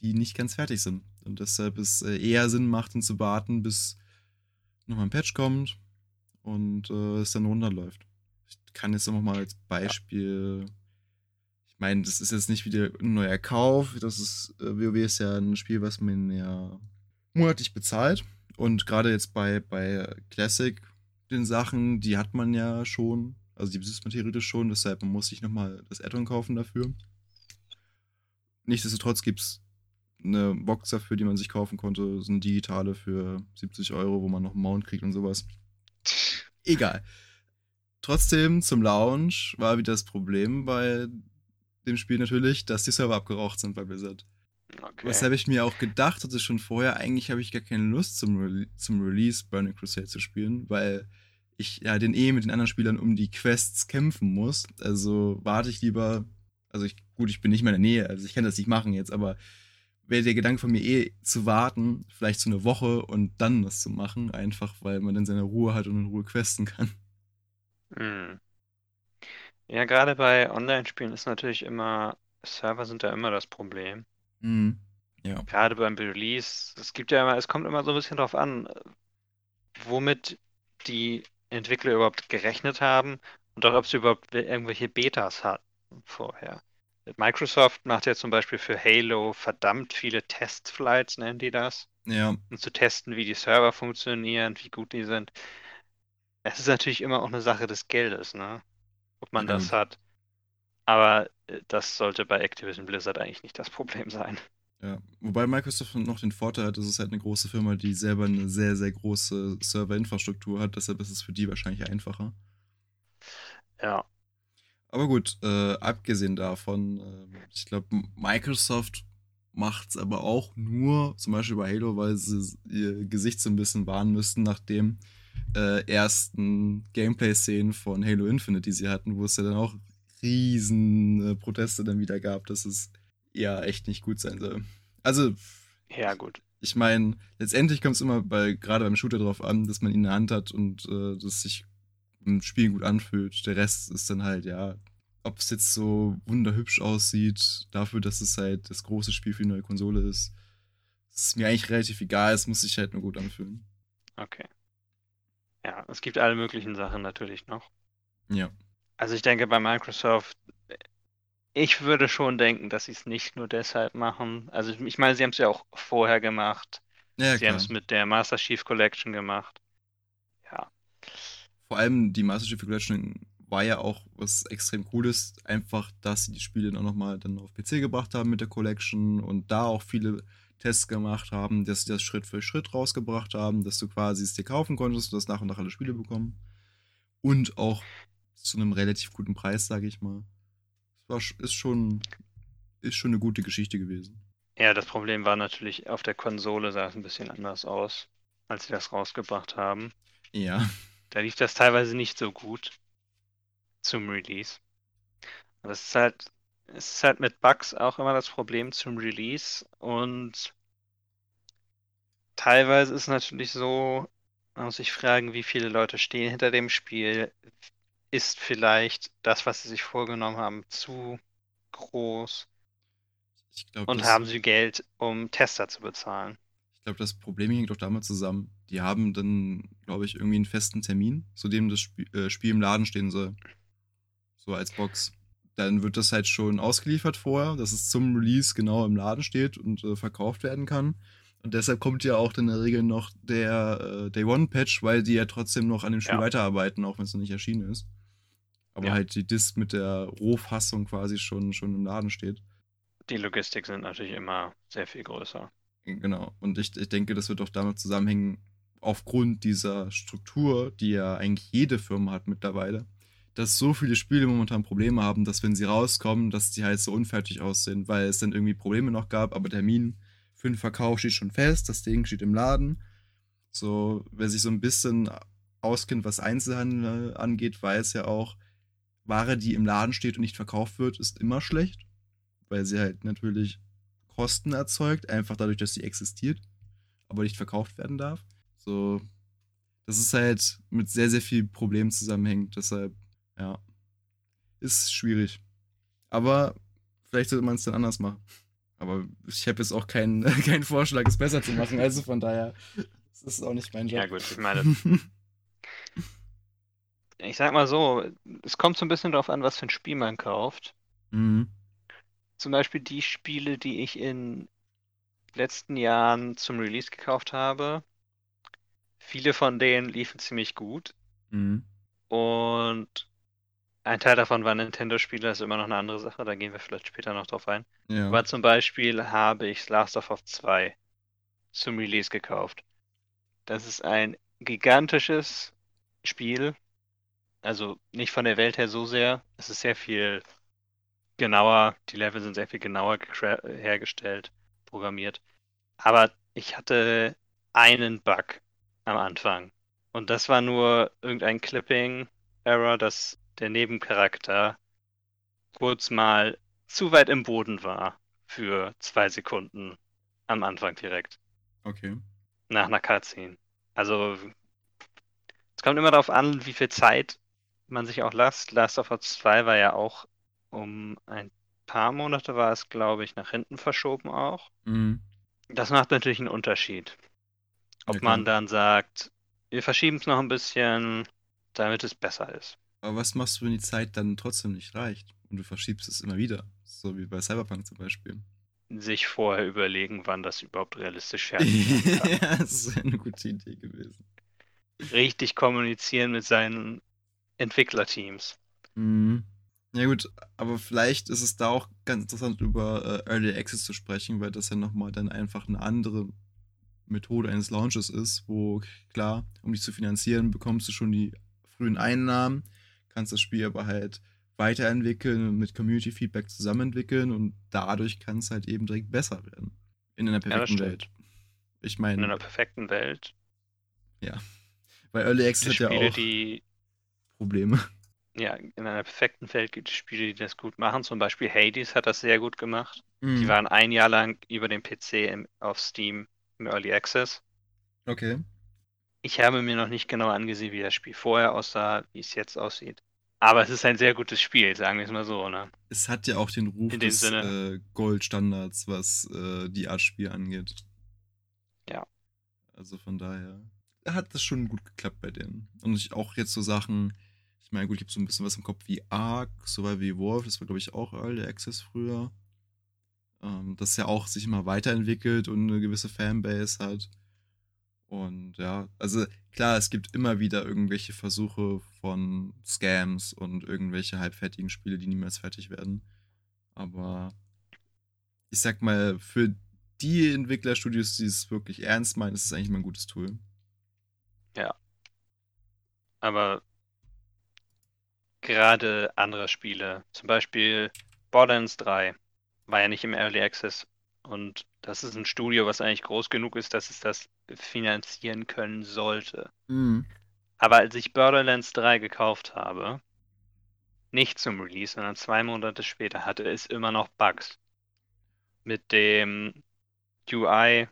die nicht ganz fertig sind. Und deshalb es äh, eher Sinn macht, dann zu warten, bis nochmal ein Patch kommt und äh, es dann runterläuft. Ich kann jetzt noch mal als Beispiel, ich meine, das ist jetzt nicht wieder ein neuer Kauf, das ist, äh, WoW ist ja ein Spiel, was man ja monatlich bezahlt. Und gerade jetzt bei, bei Classic den Sachen, die hat man ja schon. Also die besitzt man theoretisch schon, deshalb man muss sich nochmal das Add-on kaufen dafür. Nichtsdestotrotz gibt es eine Box dafür, die man sich kaufen konnte. So eine digitale für 70 Euro, wo man noch einen Mount kriegt und sowas. Egal. Trotzdem, zum Launch war wieder das Problem bei dem Spiel natürlich, dass die Server abgeraucht sind bei Blizzard. Okay. Weshalb ich mir auch gedacht hatte schon vorher, eigentlich habe ich gar keine Lust zum, Rele zum Release Burning Crusade zu spielen, weil ich ja den eh mit den anderen Spielern um die Quests kämpfen muss. Also warte ich lieber, also ich, gut, ich bin nicht mehr in der Nähe, also ich kann das nicht machen jetzt, aber wäre der Gedanke von mir eh zu warten, vielleicht so eine Woche und dann das zu machen, einfach weil man dann seine Ruhe hat und in Ruhe questen kann. Hm. Ja, gerade bei Online-Spielen ist natürlich immer, Server sind da immer das Problem. Mhm. Ja. Gerade beim Release, es gibt ja immer, es kommt immer so ein bisschen drauf an, womit die Entwickler überhaupt gerechnet haben und auch ob sie überhaupt irgendwelche Betas hatten vorher. Microsoft macht ja zum Beispiel für Halo verdammt viele Testflights, nennen die das, Ja. um zu testen, wie die Server funktionieren, wie gut die sind. Es ist natürlich immer auch eine Sache des Geldes, ne? Ob man Ja. das hat. Aber äh, das sollte bei Activision Blizzard eigentlich nicht das Problem sein. Ja, wobei Microsoft noch den Vorteil hat, dass es halt eine große Firma, die selber eine sehr, sehr große Serverinfrastruktur hat, deshalb ist es für die wahrscheinlich einfacher. Ja. Aber gut, äh, abgesehen davon, äh, ich glaube, Microsoft macht es aber auch nur, zum Beispiel bei Halo, weil sie ihr Gesicht so ein bisschen wahren müssten nach dem äh, ersten Gameplay-Szenen von Halo Infinite, die sie hatten, wo es ja dann auch riesen äh, Proteste dann wieder gab, dass es ja echt nicht gut sein soll. Also, Ja, gut. ich meine, letztendlich kommt es immer bei, gerade beim Shooter darauf an, dass man ihn in der Hand hat und äh, dass sich im Spiel gut anfühlt. Der Rest ist dann halt, ja, ob es jetzt so wunderhübsch aussieht, dafür, dass es halt das große Spiel für die neue Konsole ist, ist mir eigentlich relativ egal, es muss sich halt nur gut anfühlen. Okay. Ja, es gibt alle möglichen Sachen natürlich noch. Ja. Also ich denke bei Microsoft, ich würde schon denken, dass sie es nicht nur deshalb machen. Also ich- meine, sie haben es ja auch vorher gemacht. Ja, Sie haben es mit der Master Chief Collection gemacht. Ja, Vor allem die Master Chief Collection war ja auch was extrem cooles, einfach, dass sie die Spiele dann auch nochmal dann auf PC gebracht haben mit der Collection und da auch viele Tests gemacht haben, dass sie das Schritt für Schritt rausgebracht haben, dass du quasi es dir kaufen konntest und das nach und nach alle Spiele bekommen. Und auch zu einem relativ guten Preis, sage ich mal. Sch- ist schon, ist schon eine gute Geschichte gewesen. ja, das Problem war natürlich, auf der Konsole sah es ein bisschen anders aus, als sie das rausgebracht haben. Ja. Da lief das teilweise nicht so gut zum Release. Aber es ist halt, es ist halt mit Bugs auch immer das Problem zum Release und teilweise ist es natürlich so, man muss sich fragen, wie viele Leute stehen hinter dem Spiel. Ist vielleicht das, was sie sich vorgenommen haben, zu groß Ich glaube, und haben sie Geld, um Tester zu bezahlen? Ich glaub, das Problem hängt doch damit zusammen. Die haben dann, glaube ich, irgendwie einen festen Termin, zu dem das Spiel, äh, Spiel im Laden stehen soll. So als Box. Dann wird das halt schon ausgeliefert vorher, dass es zum Release genau im Laden steht und äh, verkauft werden kann. Und deshalb kommt ja auch dann in der Regel noch der äh, Day One Patch, weil die ja trotzdem noch an dem Spiel Ja. weiterarbeiten, auch wenn es noch nicht erschienen ist. Aber Ja. halt die Disc mit der Rohfassung quasi schon, schon im Laden steht. Die Logistik sind natürlich immer sehr viel größer. Genau. Und ich, ich denke, das wird auch damit zusammenhängen, aufgrund dieser Struktur, die ja eigentlich jede Firma hat mittlerweile, dass so viele Spiele momentan Probleme haben, dass wenn sie rauskommen, dass die halt so unfertig aussehen, weil es dann irgendwie Probleme noch gab, aber Termin für den Verkauf steht schon fest, das Ding steht im Laden. So, wer sich so ein bisschen auskennt, was Einzelhandel angeht, weiß ja auch, Ware, die im Laden steht und nicht verkauft wird, ist immer schlecht, weil sie halt natürlich Kosten erzeugt, einfach dadurch, dass sie existiert, aber nicht verkauft werden darf. So, das ist halt mit sehr, sehr vielen Problemen zusammenhängt. Deshalb, ja, ist schwierig. Aber vielleicht sollte man es dann anders machen. Aber ich habe jetzt auch keinen, *laughs* keinen Vorschlag, es besser zu machen. Also von daher, das ist auch nicht mein Job. Ja gut, ich meine, *laughs* ich sag mal so, es kommt so ein bisschen darauf an, was für ein Spiel man kauft. mhm. Zum Beispiel die Spiele, die ich in letzten Jahren zum Release gekauft habe. Viele von denen liefen ziemlich gut. Mhm. Und ein Teil davon war Nintendo-Spiele, das ist immer noch eine andere Sache, da gehen wir vielleicht später noch drauf ein. Ja. Aber zum Beispiel habe ich Last of Us 2 zum Release gekauft. Das ist ein gigantisches Spiel. Also nicht von der Welt her so sehr. Es ist sehr viel genauer. Die Level sind sehr viel genauer hergestellt, programmiert. Aber ich hatte einen Bug am Anfang. Und das war nur irgendein Clipping-Error, dass der Nebencharakter kurz mal zu weit im Boden war für zwei Sekunden am Anfang direkt. Okay. Nach einer Cutscene. Also, es kommt immer darauf an, wie viel Zeit man sich auch lässt. Last of Us 2 war ja auch um ein paar Monate, war es, glaube ich, nach hinten verschoben auch. Mhm. Das macht natürlich einen Unterschied. Ob Ja, man dann sagt, wir verschieben es noch ein bisschen, damit es besser ist. Aber was machst du, wenn die Zeit dann trotzdem nicht reicht und du verschiebst es immer wieder? So wie bei Cyberpunk zum Beispiel. Sich vorher überlegen, wann das überhaupt realistisch *laughs* fertig kann. ja, das ist eine gute Idee gewesen. Richtig kommunizieren mit seinen Entwicklerteams. Mhm. Ja gut, aber vielleicht ist es da auch ganz interessant über äh, Early Access zu sprechen, weil das ja nochmal dann einfach eine andere Methode eines Launches ist, wo klar, um dich zu finanzieren, bekommst du schon die frühen Einnahmen, kannst das Spiel aber halt weiterentwickeln und mit Community Feedback zusammenentwickeln und dadurch kann es halt eben direkt besser werden. In einer perfekten stimmt. Welt. Ich In meine, einer perfekten Welt. weil Early Access hat ja auch die, Probleme. Ja, in einer perfekten Welt gibt es Spiele, die das gut machen. Zum Beispiel Hades hat das sehr gut gemacht. Die Mhm. waren ein Jahr lang über den PC im, auf Steam im Early Access. Okay. Ich habe mir noch nicht genau angesehen, wie das Spiel vorher aussah, wie es jetzt aussieht. Aber es ist ein sehr gutes Spiel, sagen wir es mal so, ne? Es hat ja auch den Ruf des äh, Goldstandards, was äh, die Art Spiel angeht. Ja. Also von daher hat das schon gut geklappt bei denen. Und ich, auch jetzt so Sachen, meine, gut, ich habe so ein bisschen was im Kopf wie Ark, so wie Wolf, das war glaube ich auch Early Access früher. Ähm, das ja auch sich immer weiterentwickelt und eine gewisse Fanbase hat. Und ja, also klar, es gibt immer wieder irgendwelche Versuche von Scams und irgendwelche halbfertigen Spiele, die niemals fertig werden. Aber ich sag mal, für die Entwicklerstudios, die es wirklich ernst meinen, ist es eigentlich mal ein gutes Tool. Aber gerade andere Spiele, zum Beispiel Borderlands 3, war ja nicht im Early Access. Und das ist ein Studio, was eigentlich groß genug ist, dass es das finanzieren können sollte. Mhm. Aber als ich Borderlands 3 gekauft habe, nicht zum Release, sondern zwei Monate später, hatte es immer noch Bugs. Mit dem UI,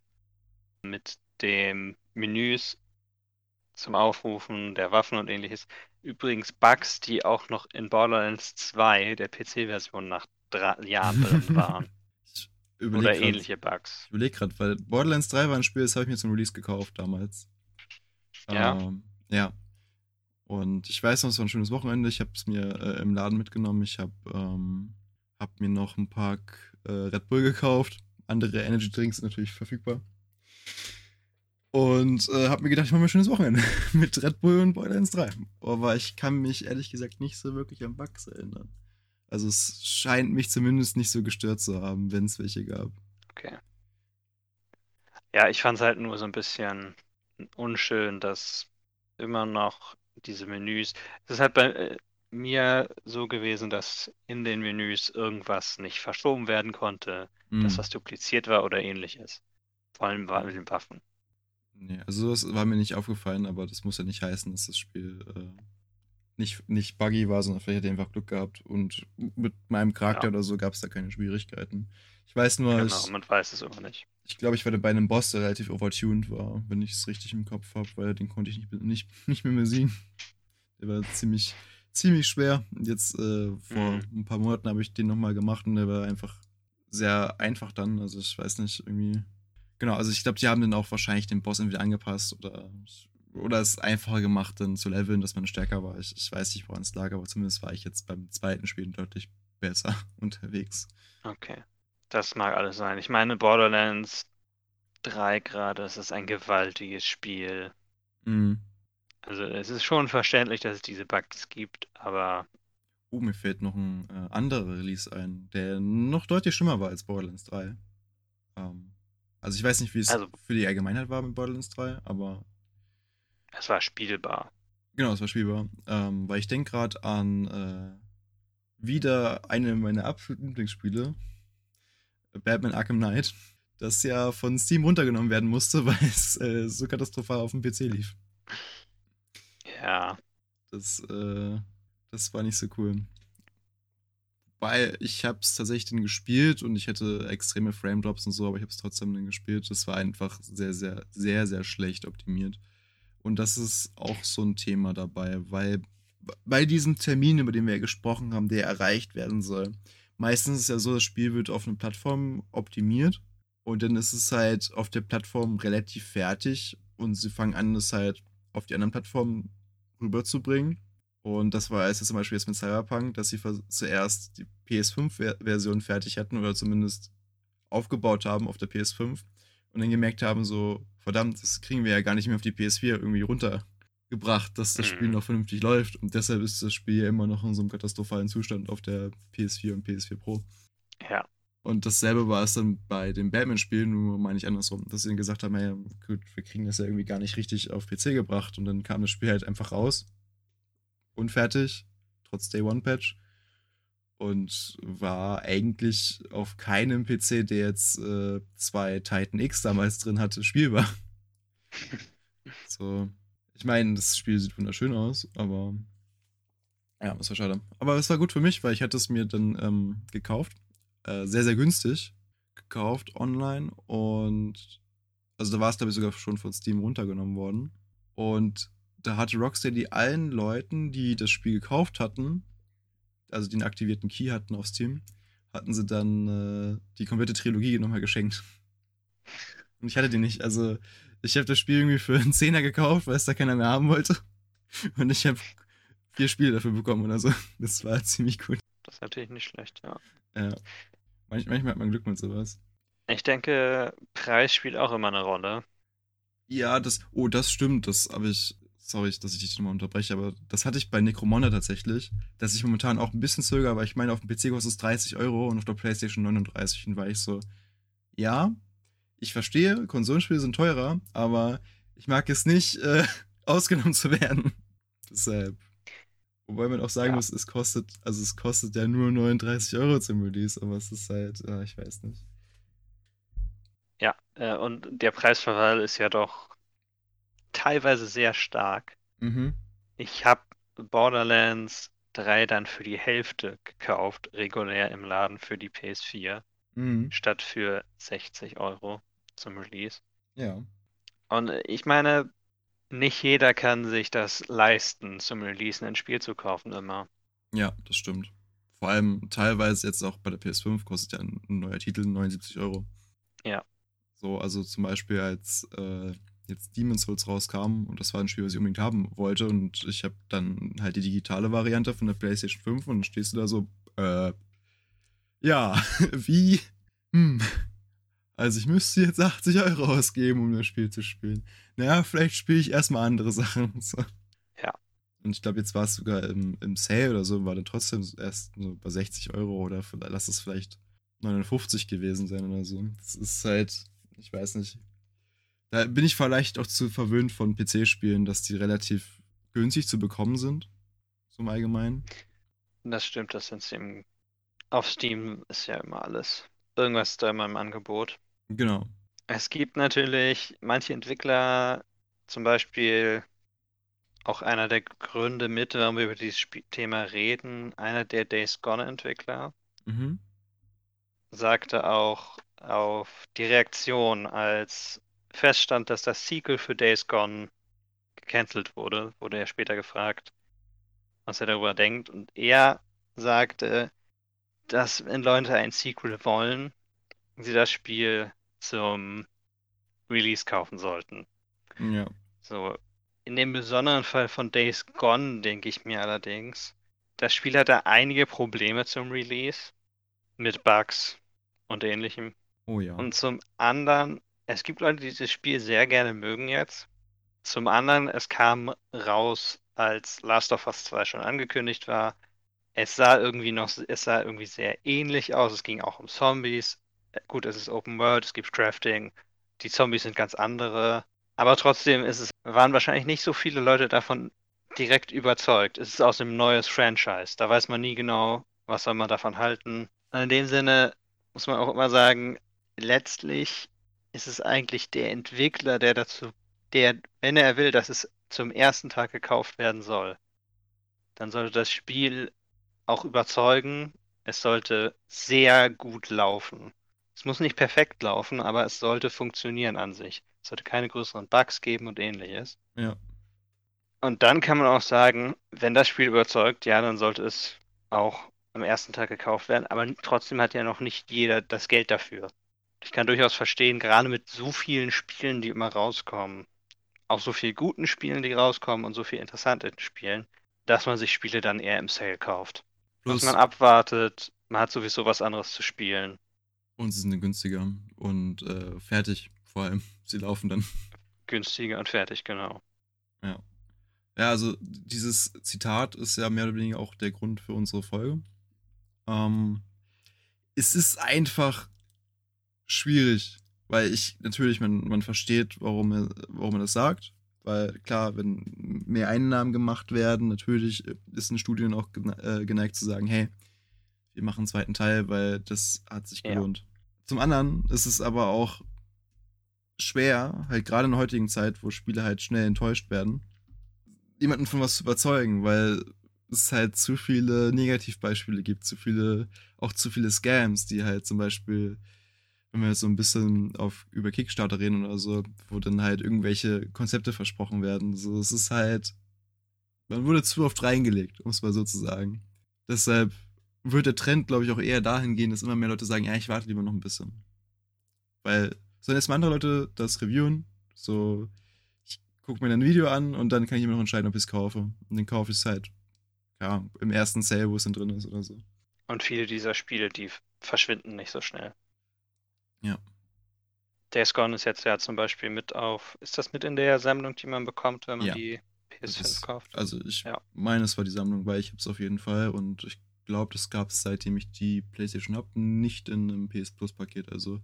mit dem Menüs zum Aufrufen der Waffen und ähnliches. Übrigens Bugs, die auch noch in Borderlands 2, der PC-Version, nach drei Jahren drin *laughs* waren. Oder überlege gerade, ähnliche Bugs. ich überleg grad, weil Borderlands 3 war ein Spiel, das habe ich mir zum Release gekauft damals. Ja? Ähm, ja. Und ich weiß noch, es war ein schönes Wochenende. Ich habe es mir äh, im Laden mitgenommen. Ich habe ähm, hab mir noch ein Pack äh, Red Bull gekauft. Andere Energy Drinks sind natürlich verfügbar. Und äh, habe mir gedacht, ich mache mir ein schönes Wochenende *laughs* mit Red Bull und Borderlands 3. Aber ich kann mich ehrlich gesagt nicht so wirklich an Bugs erinnern. Also es scheint mich zumindest nicht so gestört zu haben, wenn es welche gab. Okay. Ja, ich fand es halt nur so ein bisschen unschön, dass immer noch diese Menüs. Es ist halt bei äh, mir so gewesen, dass in den Menüs irgendwas nicht verschoben werden konnte, dass Mhm. was dupliziert war oder ähnliches. Vor allem mit den Waffen. Nee, also das war mir nicht aufgefallen, aber das muss ja nicht heißen, dass das Spiel äh, nicht, nicht buggy war, sondern vielleicht hat er einfach Glück gehabt und mit meinem Charakter Ja. oder so gab es da keine Schwierigkeiten. Ich weiß nur, Genau, ich, man weiß es immer nicht. ich glaube, ich war bei einem Boss, der relativ overtuned war, wenn ich es richtig im Kopf habe, weil den konnte ich nicht, nicht, *laughs* nicht mehr besiegen. Der war ziemlich, ziemlich schwer. Und Jetzt äh, vor Mhm. ein paar Monaten habe ich den nochmal gemacht und der war einfach sehr einfach dann. Also ich weiß nicht, irgendwie. Genau, also ich glaube, die haben dann auch wahrscheinlich den Boss entweder angepasst oder, oder es einfacher gemacht, dann zu leveln, dass man stärker war. Ich, ich weiß nicht, woran es lag, aber zumindest war ich jetzt beim zweiten Spiel deutlich besser *laughs* unterwegs. Okay. Das mag alles sein. Ich meine, Borderlands 3 gerade, es ist ein gewaltiges Spiel. Mhm. Also es ist schon verständlich, dass es diese Bugs gibt, aber Oh, mir fällt noch ein äh, anderer Release ein, der noch deutlich schlimmer war als Borderlands 3. Ähm, also ich weiß nicht, wie es Also- für die Allgemeinheit war mit Borderlands 3, aber es war spielbar. genau, es war spielbar. Ähm, weil ich denke gerade an äh, wieder eine meiner absoluten Lieblingsspiele, Batman Arkham Knight, das ja von Steam runtergenommen werden musste, *laughs* weil es äh, so katastrophal auf dem PC lief. Ja. Das, äh, das war nicht so cool. Weil ich habe es tatsächlich dann gespielt und ich hätte extreme Frame Drops und so, aber ich habe es trotzdem dann gespielt. Das war einfach sehr, sehr, sehr, sehr schlecht optimiert. Und das ist auch so ein Thema dabei, weil bei diesem Termin, über den wir ja gesprochen haben, der erreicht werden soll, meistens ist ja so, das Spiel wird auf eine Plattform optimiert und dann ist es halt auf der Plattform relativ fertig und sie fangen an, es halt auf die anderen Plattformen rüberzubringen. Und das war also zum Beispiel jetzt mit Cyberpunk, dass sie zuerst die PS5-Version fertig hatten oder zumindest aufgebaut haben auf der PS5 und dann gemerkt haben, so, verdammt, das kriegen wir ja gar nicht mehr auf die PS4 irgendwie runtergebracht, dass das Spiel Mhm. noch vernünftig läuft. Und deshalb ist das Spiel ja immer noch in so einem katastrophalen Zustand auf der PS4 und PS4 Pro. Ja. Und dasselbe war es dann bei den Batman-Spielen, nur meine ich andersrum, dass sie dann gesagt haben, hey, gut, wir kriegen das ja irgendwie gar nicht richtig auf PC gebracht. Und dann kam das Spiel halt einfach raus. Unfertig, trotz Day One-Patch. Und war eigentlich auf keinem PC, der jetzt äh, zwei Titan X damals drin hatte, spielbar. *laughs* so. Ich meine, das Spiel sieht wunderschön aus, aber ja, das war schade. Aber es war gut für mich, weil ich hatte es mir dann ähm, gekauft. Äh, sehr, sehr günstig gekauft online und also da war es, glaube ich, sogar schon von Steam runtergenommen worden. Und da hatte Rocksteady allen Leuten, die das Spiel gekauft hatten, also den aktivierten Key hatten auf Steam, hatten sie dann äh, die komplette Trilogie nochmal geschenkt. Und ich hatte die nicht. Also ich habe das Spiel irgendwie für einen Zehner gekauft, weil es da keiner mehr haben wollte. Und ich habe vier Spiele dafür bekommen oder so. Das war ziemlich cool. Das ist natürlich nicht schlecht, ja. Ja. Manch, manchmal hat man Glück mit sowas. Ich denke, Preis spielt auch immer eine Rolle. Ja, das. Oh, das stimmt. Das habe ich. Sorry, dass ich dich nochmal unterbreche, aber das hatte ich bei Necromunda tatsächlich, dass ich momentan auch ein bisschen zögere, weil ich meine, auf dem PC kostet es 30 Euro und auf der PlayStation 39 und war ich so, ja, ich verstehe, Konsolenspiele sind teurer, aber ich mag es nicht, äh, *laughs* ausgenommen zu werden. *laughs* Deshalb. Wobei man auch sagen Ja. muss, es kostet, also es kostet ja nur 39 Euro zum Release, aber es ist halt, äh, ich weiß nicht. Ja, äh, und der Preisverfall ist ja doch teilweise sehr stark. Mhm. Ich habe Borderlands 3 dann für die Hälfte gekauft, regulär im Laden für die PS4, Mhm. statt für 60 Euro zum Release. Ja. Und ich meine, nicht jeder kann sich das leisten, zum Release ein Spiel zu kaufen immer. Ja, das stimmt. Vor allem teilweise jetzt auch bei der PS5 kostet ja ein, ein neuer Titel 79 Euro. Ja. So, also zum Beispiel als äh, jetzt Demon's Souls rauskam und das war ein Spiel, was ich unbedingt haben wollte und ich habe dann halt die digitale Variante von der PlayStation 5 und dann stehst du da so, äh, ja, *laughs* wie? Hm. Also ich müsste jetzt 80 Euro ausgeben, um das Spiel zu spielen. Naja, vielleicht spiele ich erstmal andere *laughs* Sachen. So. Ja. Und ich glaube, jetzt war es sogar im, im Sale oder so, war dann trotzdem erst so bei 60 Euro oder vielleicht, lass es vielleicht 59 gewesen sein oder so. Das ist halt, ich weiß nicht. Da bin ich vielleicht auch zu verwöhnt von PC-Spielen, dass die relativ günstig zu bekommen sind. Im Allgemeinen. Das stimmt, das sind Steam. Auf Steam ist ja immer alles. Irgendwas ist da immer im Angebot. Genau. Es gibt natürlich manche Entwickler, zum Beispiel auch einer der Gründe mit, warum wir über dieses Spiel Thema reden, einer der Days Gone-Entwickler, Mhm. sagte auch auf die Reaktion, als feststand, dass das Sequel für Days Gone gecancelt wurde, wurde er später gefragt, was er darüber denkt. Und er sagte, dass wenn Leute ein Sequel wollen, sie das Spiel zum Release kaufen sollten. Ja. So, in dem besonderen Fall von Days Gone denke ich mir allerdings, das Spiel hatte einige Probleme zum Release mit Bugs und ähnlichem. Oh ja. Und zum anderen, es gibt Leute, die dieses Spiel sehr gerne mögen jetzt. Zum anderen, es kam raus, als Last of Us 2 schon angekündigt war. Es sah irgendwie noch, es sah irgendwie sehr ähnlich aus. Es ging auch um Zombies. Äh, Gut, es ist Open World, es gibt Crafting. Die Zombies sind ganz andere. Aber trotzdem ist es, waren wahrscheinlich nicht so viele Leute davon direkt überzeugt. Es ist aus einem neues Franchise. Da weiß man nie genau, was soll man davon halten. In dem Sinne muss man auch immer sagen, letztlich ist es eigentlich der Entwickler, der dazu, der, wenn er will, dass es zum ersten Tag gekauft werden soll, dann sollte das Spiel auch überzeugen. Es sollte sehr gut laufen. Es muss nicht perfekt laufen, aber es sollte funktionieren an sich. Es sollte keine größeren Bugs geben und ähnliches. Ja. Und dann kann man auch sagen, wenn das Spiel überzeugt, ja, dann sollte es auch am ersten Tag gekauft werden. Aber trotzdem hat ja noch nicht jeder das Geld dafür. Ich kann durchaus verstehen, gerade mit so vielen Spielen, die immer rauskommen, auch so viel guten Spielen, die rauskommen und so viel interessanten Spielen, dass man sich Spiele dann eher im Sale kauft. Plus, Dass man abwartet, man hat sowieso was anderes zu spielen. und sie sind günstiger und äh, fertig, vor allem. *laughs* Sie laufen dann. Günstiger und fertig, genau. Ja. Ja, also dieses Zitat ist ja mehr oder weniger auch der Grund für unsere Folge. Ähm, es ist einfach schwierig, weil ich natürlich, man, man versteht, warum er, warum er das sagt. Weil klar, wenn mehr Einnahmen gemacht werden, natürlich ist ein Studio auch äh, geneigt zu sagen, hey, wir machen einen zweiten Teil, weil das hat sich Ja. gelohnt. Zum anderen ist es aber auch schwer, halt gerade in der heutigen Zeit, wo Spiele halt schnell enttäuscht werden, jemanden von was zu überzeugen, weil es halt zu viele Negativbeispiele gibt, zu viele, auch zu viele Scams, die halt zum Beispiel, wenn wir jetzt so ein bisschen auf über Kickstarter reden oder so, wo dann halt irgendwelche Konzepte versprochen werden. So, es ist halt, man wurde zu oft reingelegt, um es mal so zu sagen. Deshalb wird der Trend, glaube ich, auch eher dahin gehen, dass immer mehr Leute sagen, ja, ich warte lieber noch ein bisschen. Weil, sollen erstmal andere Leute das reviewen, so, ich gucke mir dann ein Video an und dann kann ich immer noch entscheiden, ob ich es kaufe. Und dann kaufe ich es halt, ja, im ersten Sale, wo es dann drin ist oder so. Und viele dieser Spiele, die verschwinden nicht so schnell. Ja. Days Gone ist jetzt ja zum Beispiel mit auf. Ist das mit in der Sammlung, die man bekommt, wenn man Ja. die Das PS5 ist- kauft? Also ich Ja. meine, es war die Sammlung, weil ich habe es auf jeden Fall und ich glaube, das gab es seitdem ich die PlayStation habe, nicht in einem PS Plus Paket. Also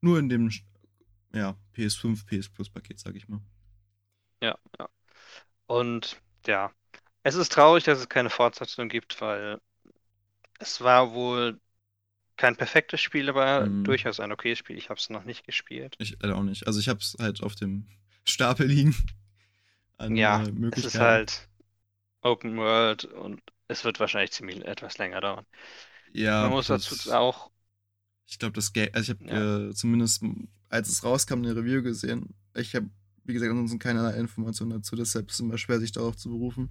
nur in dem ja, PS5 PS Plus Paket, sage ich mal. Ja, ja. Und ja, es ist traurig, dass es keine Fortsetzung gibt, weil es war wohl kein perfektes Spiel, aber Mhm. durchaus ein okayes Spiel. Ich habe es noch nicht gespielt. Ich leider auch nicht. Also ich habe es halt auf dem Stapel liegen *laughs* an Ja, äh, Es ist halt Open World und es wird wahrscheinlich ziemlich etwas länger dauern. ja, Man muss dazu auch, Ich glaube, das Game, also ich habe Ja. äh, zumindest, als es rauskam, eine Review gesehen. Ich habe, wie gesagt, ansonsten keinerlei Informationen dazu, deshalb ist es immer schwer, sich darauf zu berufen.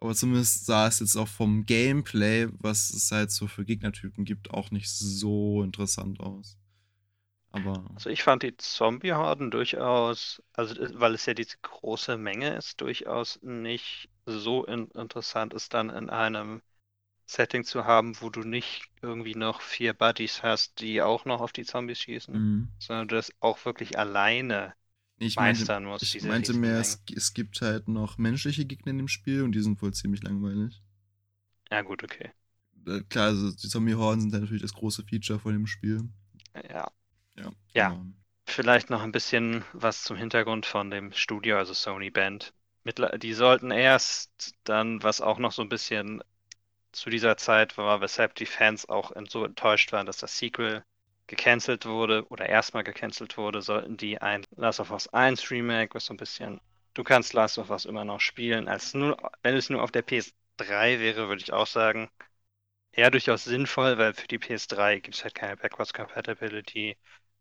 Aber zumindest sah es jetzt auch vom Gameplay, was es halt so für Gegnertypen gibt, auch nicht so interessant aus. Aber also ich fand die Zombie-Horden durchaus, also äh, weil es ja diese große Menge ist, durchaus nicht so in, interessant ist, dann in einem Setting zu haben, wo du nicht irgendwie noch vier Buddies hast, die auch noch auf die Zombies schießen, mh. sondern du das auch wirklich alleine ich meinte, meistern musst, ich diese meinte mehr, Riesenmengen. es, es gibt halt noch menschliche Gegner in dem Spiel und die sind wohl ziemlich langweilig. Ja, gut, okay. Äh, Klar, also die Zombie-Horden sind halt natürlich das große Feature von dem Spiel. Ja. Ja. Ja. aber- Vielleicht noch ein bisschen was zum Hintergrund von dem Studio, also Sony Band. Die sollten erst dann, was auch noch so ein bisschen zu dieser Zeit war, weshalb die Fans auch so enttäuscht waren, dass das Sequel gecancelt wurde oder erstmal gecancelt wurde, sollten die ein Last of Us 1 Remake, was so ein bisschen, du kannst Last of Us immer noch spielen, als nur, wenn es nur auf der PS3 wäre, würde ich auch sagen, eher durchaus sinnvoll, weil für die PS3 gibt es halt keine Backwards Compatibility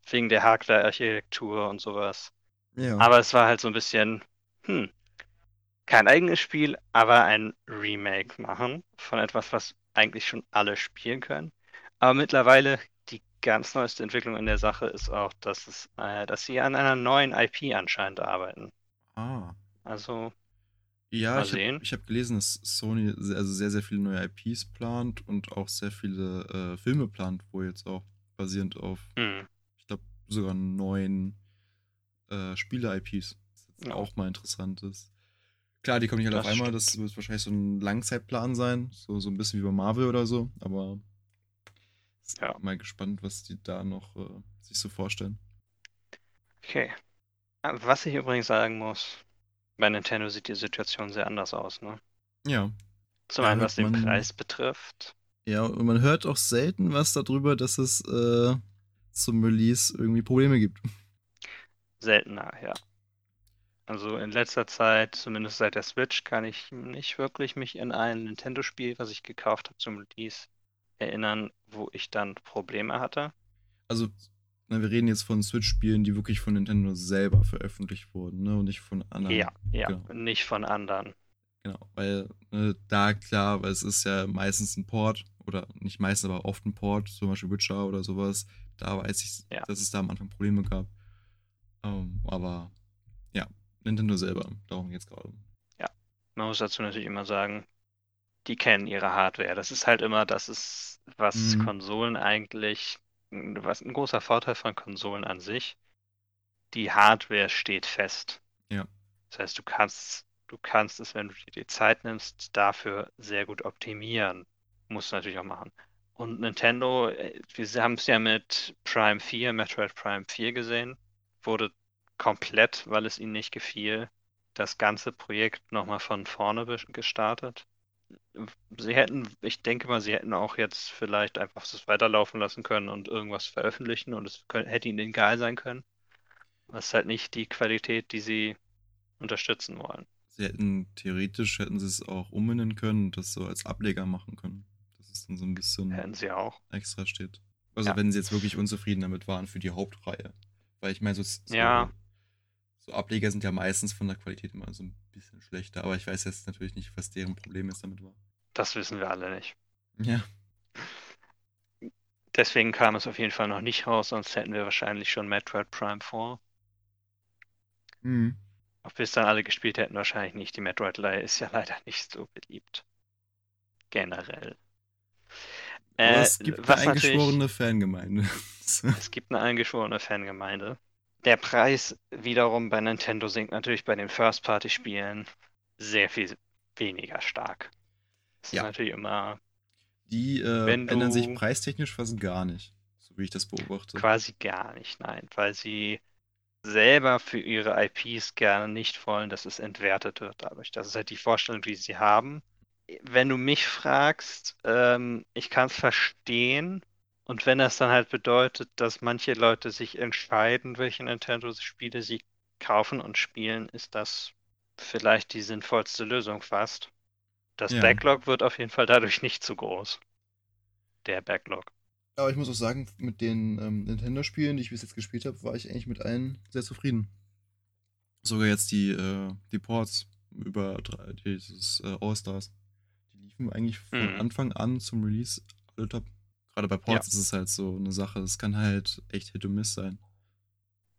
wegen der Hardware-Architektur und sowas. ja. Aber es war halt so ein bisschen, hm, kein eigenes Spiel, aber ein Remake machen von etwas, was eigentlich schon alle spielen können. Aber mittlerweile ganz neueste Entwicklung in der Sache ist auch, dass es, äh, dass sie an einer neuen IP anscheinend arbeiten. ah. Also, Ja, ich habe hab gelesen, dass Sony sehr, also sehr, sehr viele neue IPs plant und auch sehr viele äh, Filme plant, wo jetzt auch basierend auf, hm, ich glaube, sogar neun äh, Spiele-IPs. Was Ja. auch mal interessant ist. Klar, die kommen nicht alle Das auf einmal, stimmt. das wird wahrscheinlich so ein Langzeitplan sein, so, so ein bisschen wie bei Marvel oder so, aber Ja. mal gespannt, was die da noch äh, sich so vorstellen. okay. Ah, Was ich übrigens sagen muss, bei Nintendo sieht die Situation sehr anders aus, ne? Ja. Zum einen, was den man- Preis betrifft. Ja, und man hört auch selten was darüber, dass es äh, zum Release irgendwie Probleme gibt. Seltener, ja. Also in letzter Zeit, zumindest seit der Switch, kann ich nicht wirklich mich in ein Nintendo-Spiel, was ich gekauft habe zum Release, erinnern, wo ich dann Probleme hatte. Also, na, wir reden jetzt von Switch-Spielen, die wirklich von Nintendo selber veröffentlicht wurden, ne? Und nicht von anderen. Ja, ja, Genau. nicht von anderen. Genau, weil ne, da klar, weil es ist ja meistens ein Port oder nicht meistens, aber oft ein Port, zum Beispiel Witcher oder sowas. Da weiß ich, Ja. dass es da am Anfang Probleme gab. Ähm, aber ja, Nintendo selber, darum geht's gerade. Man muss dazu natürlich immer sagen, die kennen ihre Hardware. Das ist halt immer, das ist, was Mhm. Konsolen eigentlich, was ein großer Vorteil von Konsolen an sich. Die Hardware steht fest. Ja. Das heißt, du kannst, du kannst es, wenn du dir die Zeit nimmst, dafür sehr gut optimieren. Musst du natürlich auch machen. Und Nintendo, äh, wir haben es ja mit Prime 4, Metroid Prime 4 gesehen, wurde komplett, weil es ihnen nicht gefiel, das ganze Projekt nochmal von vorne gestartet. Sie hätten, ich denke mal, sie hätten auch jetzt vielleicht einfach das weiterlaufen lassen können und irgendwas veröffentlichen und es könnt, hätte ihnen egal sein können. Das ist halt nicht die Qualität, die sie unterstützen wollen. Sie hätten, theoretisch hätten sie es auch umbenennen können und das so als Ableger machen können. Dass es dann so ein bisschen Hätten sie auch. extra steht. Also Ja. wenn sie jetzt wirklich unzufrieden damit waren für die Hauptreihe. Weil ich meine, so, so, Ja. so Ableger sind ja meistens von der Qualität immer so ein bisschen schlechter, aber ich weiß jetzt natürlich nicht, was deren Problem jetzt damit war. Das wissen wir alle nicht. Ja. Deswegen kam es auf jeden Fall noch nicht raus, sonst hätten wir wahrscheinlich schon Metroid Prime 4. Mhm. Ob wir es dann alle gespielt hätten, wahrscheinlich nicht. Die Metroid-Reihe ist ja *laughs* leider nicht so beliebt. Generell. Äh, es gibt eine eingeschworene Fangemeinde. *laughs* Es gibt eine eingeschworene Fangemeinde. Der Preis wiederum bei Nintendo sinkt natürlich bei den First-Party-Spielen sehr viel weniger stark. Das Ja. ist natürlich immer Die äh, Wenn ändern sich preistechnisch fast gar nicht, so wie ich das beobachte. quasi gar nicht, nein, weil sie selber für ihre IPs gerne nicht wollen, dass es entwertet wird dadurch. Das ist halt die Vorstellung, die sie haben. Wenn du mich fragst, ähm, ich kann es verstehen. Und wenn das dann halt bedeutet, dass manche Leute sich entscheiden, welche Nintendo-Spiele sie kaufen und spielen, ist das vielleicht die sinnvollste Lösung fast. Das Ja. Backlog wird auf jeden Fall dadurch nicht zu groß. Der Backlog. Aber ich muss auch sagen, mit den ähm, Nintendo-Spielen, die ich bis jetzt gespielt habe, war ich eigentlich mit allen sehr zufrieden. Sogar jetzt die, äh, die Ports über drei, dieses äh, All-Stars. Die liefen eigentlich von Mhm. Anfang an zum Release alle top. Gerade bei Ports ist es halt so eine Sache, das kann halt echt Hit und Miss sein.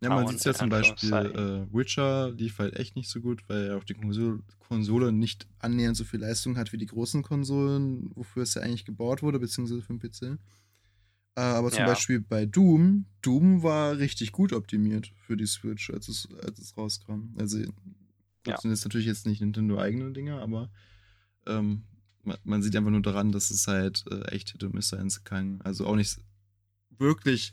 Ja, man sieht ja in zum Beispiel, äh, Witcher lief halt echt nicht so gut, weil ja auch die Konsole, Konsole nicht annähernd so viel Leistung hat wie die großen Konsolen, wofür es ja eigentlich gebaut wurde, beziehungsweise für den PC. Äh, aber zum Ja. Beispiel bei Doom, Doom war richtig gut optimiert für die Switch, als es, als es rauskam. Also, gut, Ja. sind jetzt natürlich jetzt nicht Nintendo-eigene Dinger, aber ähm, man, man sieht einfach nur daran, dass es halt äh, echt Hit und Miss sein kann. Also auch nicht wirklich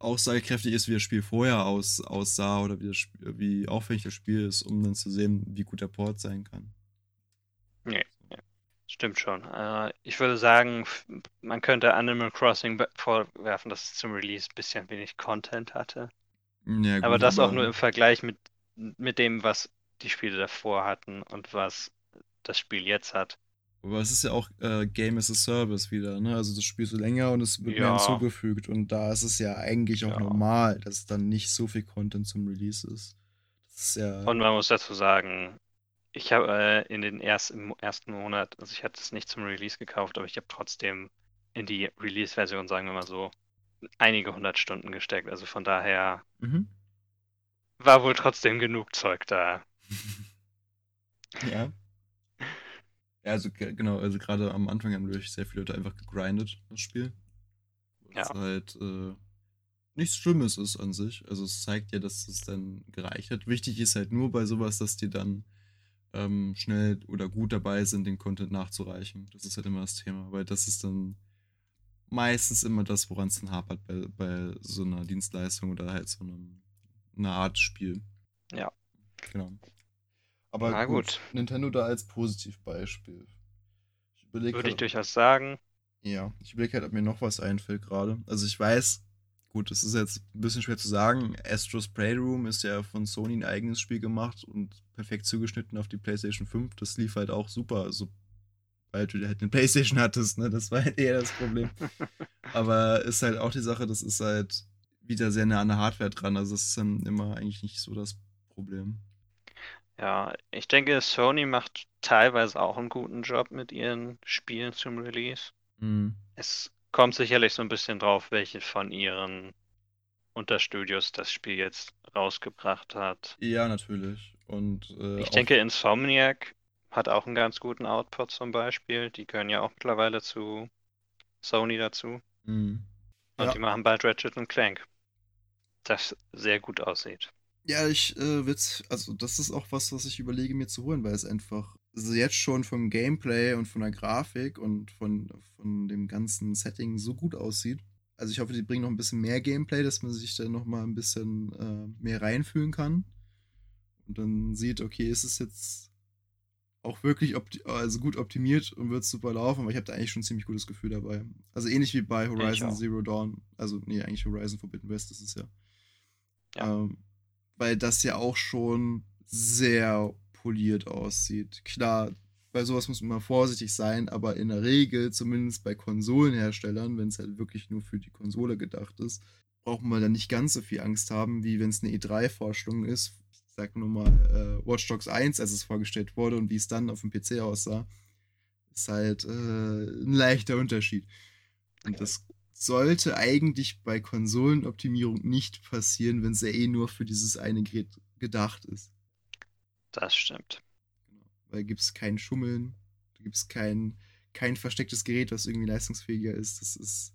aussagekräftig ist, wie das Spiel vorher aus, aussah oder wie, das wie aufwendig das Spiel ist, um dann zu sehen, wie gut der Port sein kann. Nee, Stimmt schon. Äh, ich würde sagen, man könnte Animal Crossing vorwerfen, dass es zum Release ein bisschen wenig Content hatte. Ja, gut, aber das auch nur im Vergleich mit, mit dem, was die Spiele davor hatten und was das Spiel jetzt hat. Aber es ist ja auch äh, Game as a Service wieder, ne? Also das spielst du länger und es wird mehr Ja. hinzugefügt. Und da ist es ja eigentlich auch Ja. normal, dass dann nicht so viel Content zum Release ist. Das ist ja. Und man muss dazu sagen, ich habe äh, in den ersten, im ersten Monat, also ich hatte es nicht zum Release gekauft, aber ich habe trotzdem in die Release-Version, sagen wir mal so, einige hundert Stunden gesteckt. Also von daher Mhm. war wohl trotzdem genug Zeug da. *laughs* Ja. Ja, also ge- genau, also gerade am Anfang haben durch sehr viele Leute einfach gegrindet, das Spiel. Was Ja. halt äh, nichts Schlimmes ist an sich. Also es zeigt ja, dass es dann gereicht hat. Wichtig ist halt nur bei sowas, dass die dann ähm, schnell oder gut dabei sind, den Content nachzureichen. Das ist halt immer das Thema, weil das ist dann meistens immer das, woran es dann hapert bei, bei so einer Dienstleistung oder halt so einem, einer Art Spiel. Ja. Genau. Aber Na gut, gut. Nintendo da als Positivbeispiel. Ich Würde ich halt, durchaus sagen. ja, ich überlege halt, ob mir noch was einfällt gerade. Also ich weiß, gut, das ist jetzt ein bisschen schwer zu sagen. Astro's Playroom ist ja von Sony ein eigenes Spiel gemacht und perfekt zugeschnitten auf die PlayStation 5. Das lief halt auch super, also, weil du halt eine PlayStation hattest, ne? Das war halt eher das Problem. *laughs* Aber ist halt auch die Sache, das ist halt wieder sehr nah an der Hardware dran. Also, das ist dann immer eigentlich nicht so das Problem. Ja, ich denke, Sony macht teilweise auch einen guten Job mit ihren Spielen zum Release. Mhm. Es kommt sicherlich so ein bisschen drauf, welche von ihren Unterstudios das Spiel jetzt rausgebracht hat. Ja, natürlich. Und äh, Ich denke, Insomniac hat auch einen ganz guten Output zum Beispiel. Die gehören ja auch mittlerweile zu Sony dazu. Mhm. Und Ja. die machen bald Ratchet und Clank. Das sehr gut aussieht. Ja, ich äh, will's, also das ist auch was, was ich überlege mir zu holen, weil es einfach also jetzt schon vom Gameplay und von der Grafik und von, von dem ganzen Setting so gut aussieht. Also ich hoffe, die bringen noch ein bisschen mehr Gameplay, dass man sich da noch mal ein bisschen äh, mehr reinfühlen kann und dann sieht, okay, ist es jetzt auch wirklich also gut optimiert und wird super laufen, aber ich habe da eigentlich schon ein ziemlich gutes Gefühl dabei. Also ähnlich wie bei Horizon. Zero Dawn, also nee, eigentlich Horizon Forbidden West ist es ja. Ja. Ähm, weil das ja auch schon sehr poliert aussieht. Klar, bei sowas muss man vorsichtig sein, aber in der Regel, zumindest bei Konsolenherstellern, wenn es halt wirklich nur für die Konsole gedacht ist, braucht man dann nicht ganz so viel Angst haben, wie wenn es eine E3-Vorstellung ist. Ich sag nur mal äh, Watch Dogs 1, als es vorgestellt wurde und wie es dann auf dem PC aussah, ist halt äh, ein leichter Unterschied. Und das sollte eigentlich bei Konsolenoptimierung nicht passieren, wenn es ja eh nur für dieses eine Gerät gedacht ist. Das stimmt. Genau. Weil gibt es kein Schummeln, da gibt es kein, kein verstecktes Gerät, was irgendwie leistungsfähiger ist. Das ist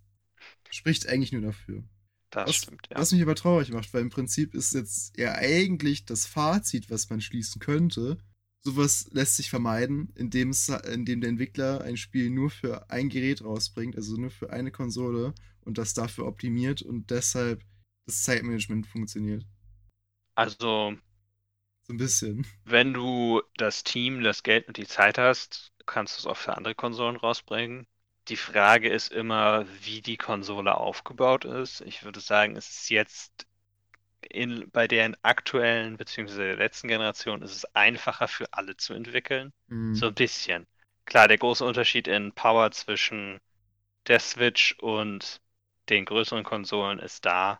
spricht eigentlich nur dafür. Das Was, stimmt, ja. was mich aber traurig macht, weil im Prinzip ist jetzt ja eigentlich das Fazit, was man schließen könnte. Sowas lässt sich vermeiden, indem, es, indem der Entwickler ein Spiel nur für ein Gerät rausbringt, also nur für eine Konsole und das dafür optimiert und deshalb das Zeitmanagement funktioniert. Also, So ein bisschen. *laughs* wenn du das Team, das Geld und die Zeit hast, kannst du es auch für andere Konsolen rausbringen. Die Frage ist immer, wie die Konsole aufgebaut ist. Ich würde sagen, es ist jetzt in, bei der aktuellen bzw. der letzten Generation ist es einfacher für alle zu entwickeln. Mhm. So ein bisschen. Klar, der große Unterschied in Power zwischen der Switch und den größeren Konsolen ist da.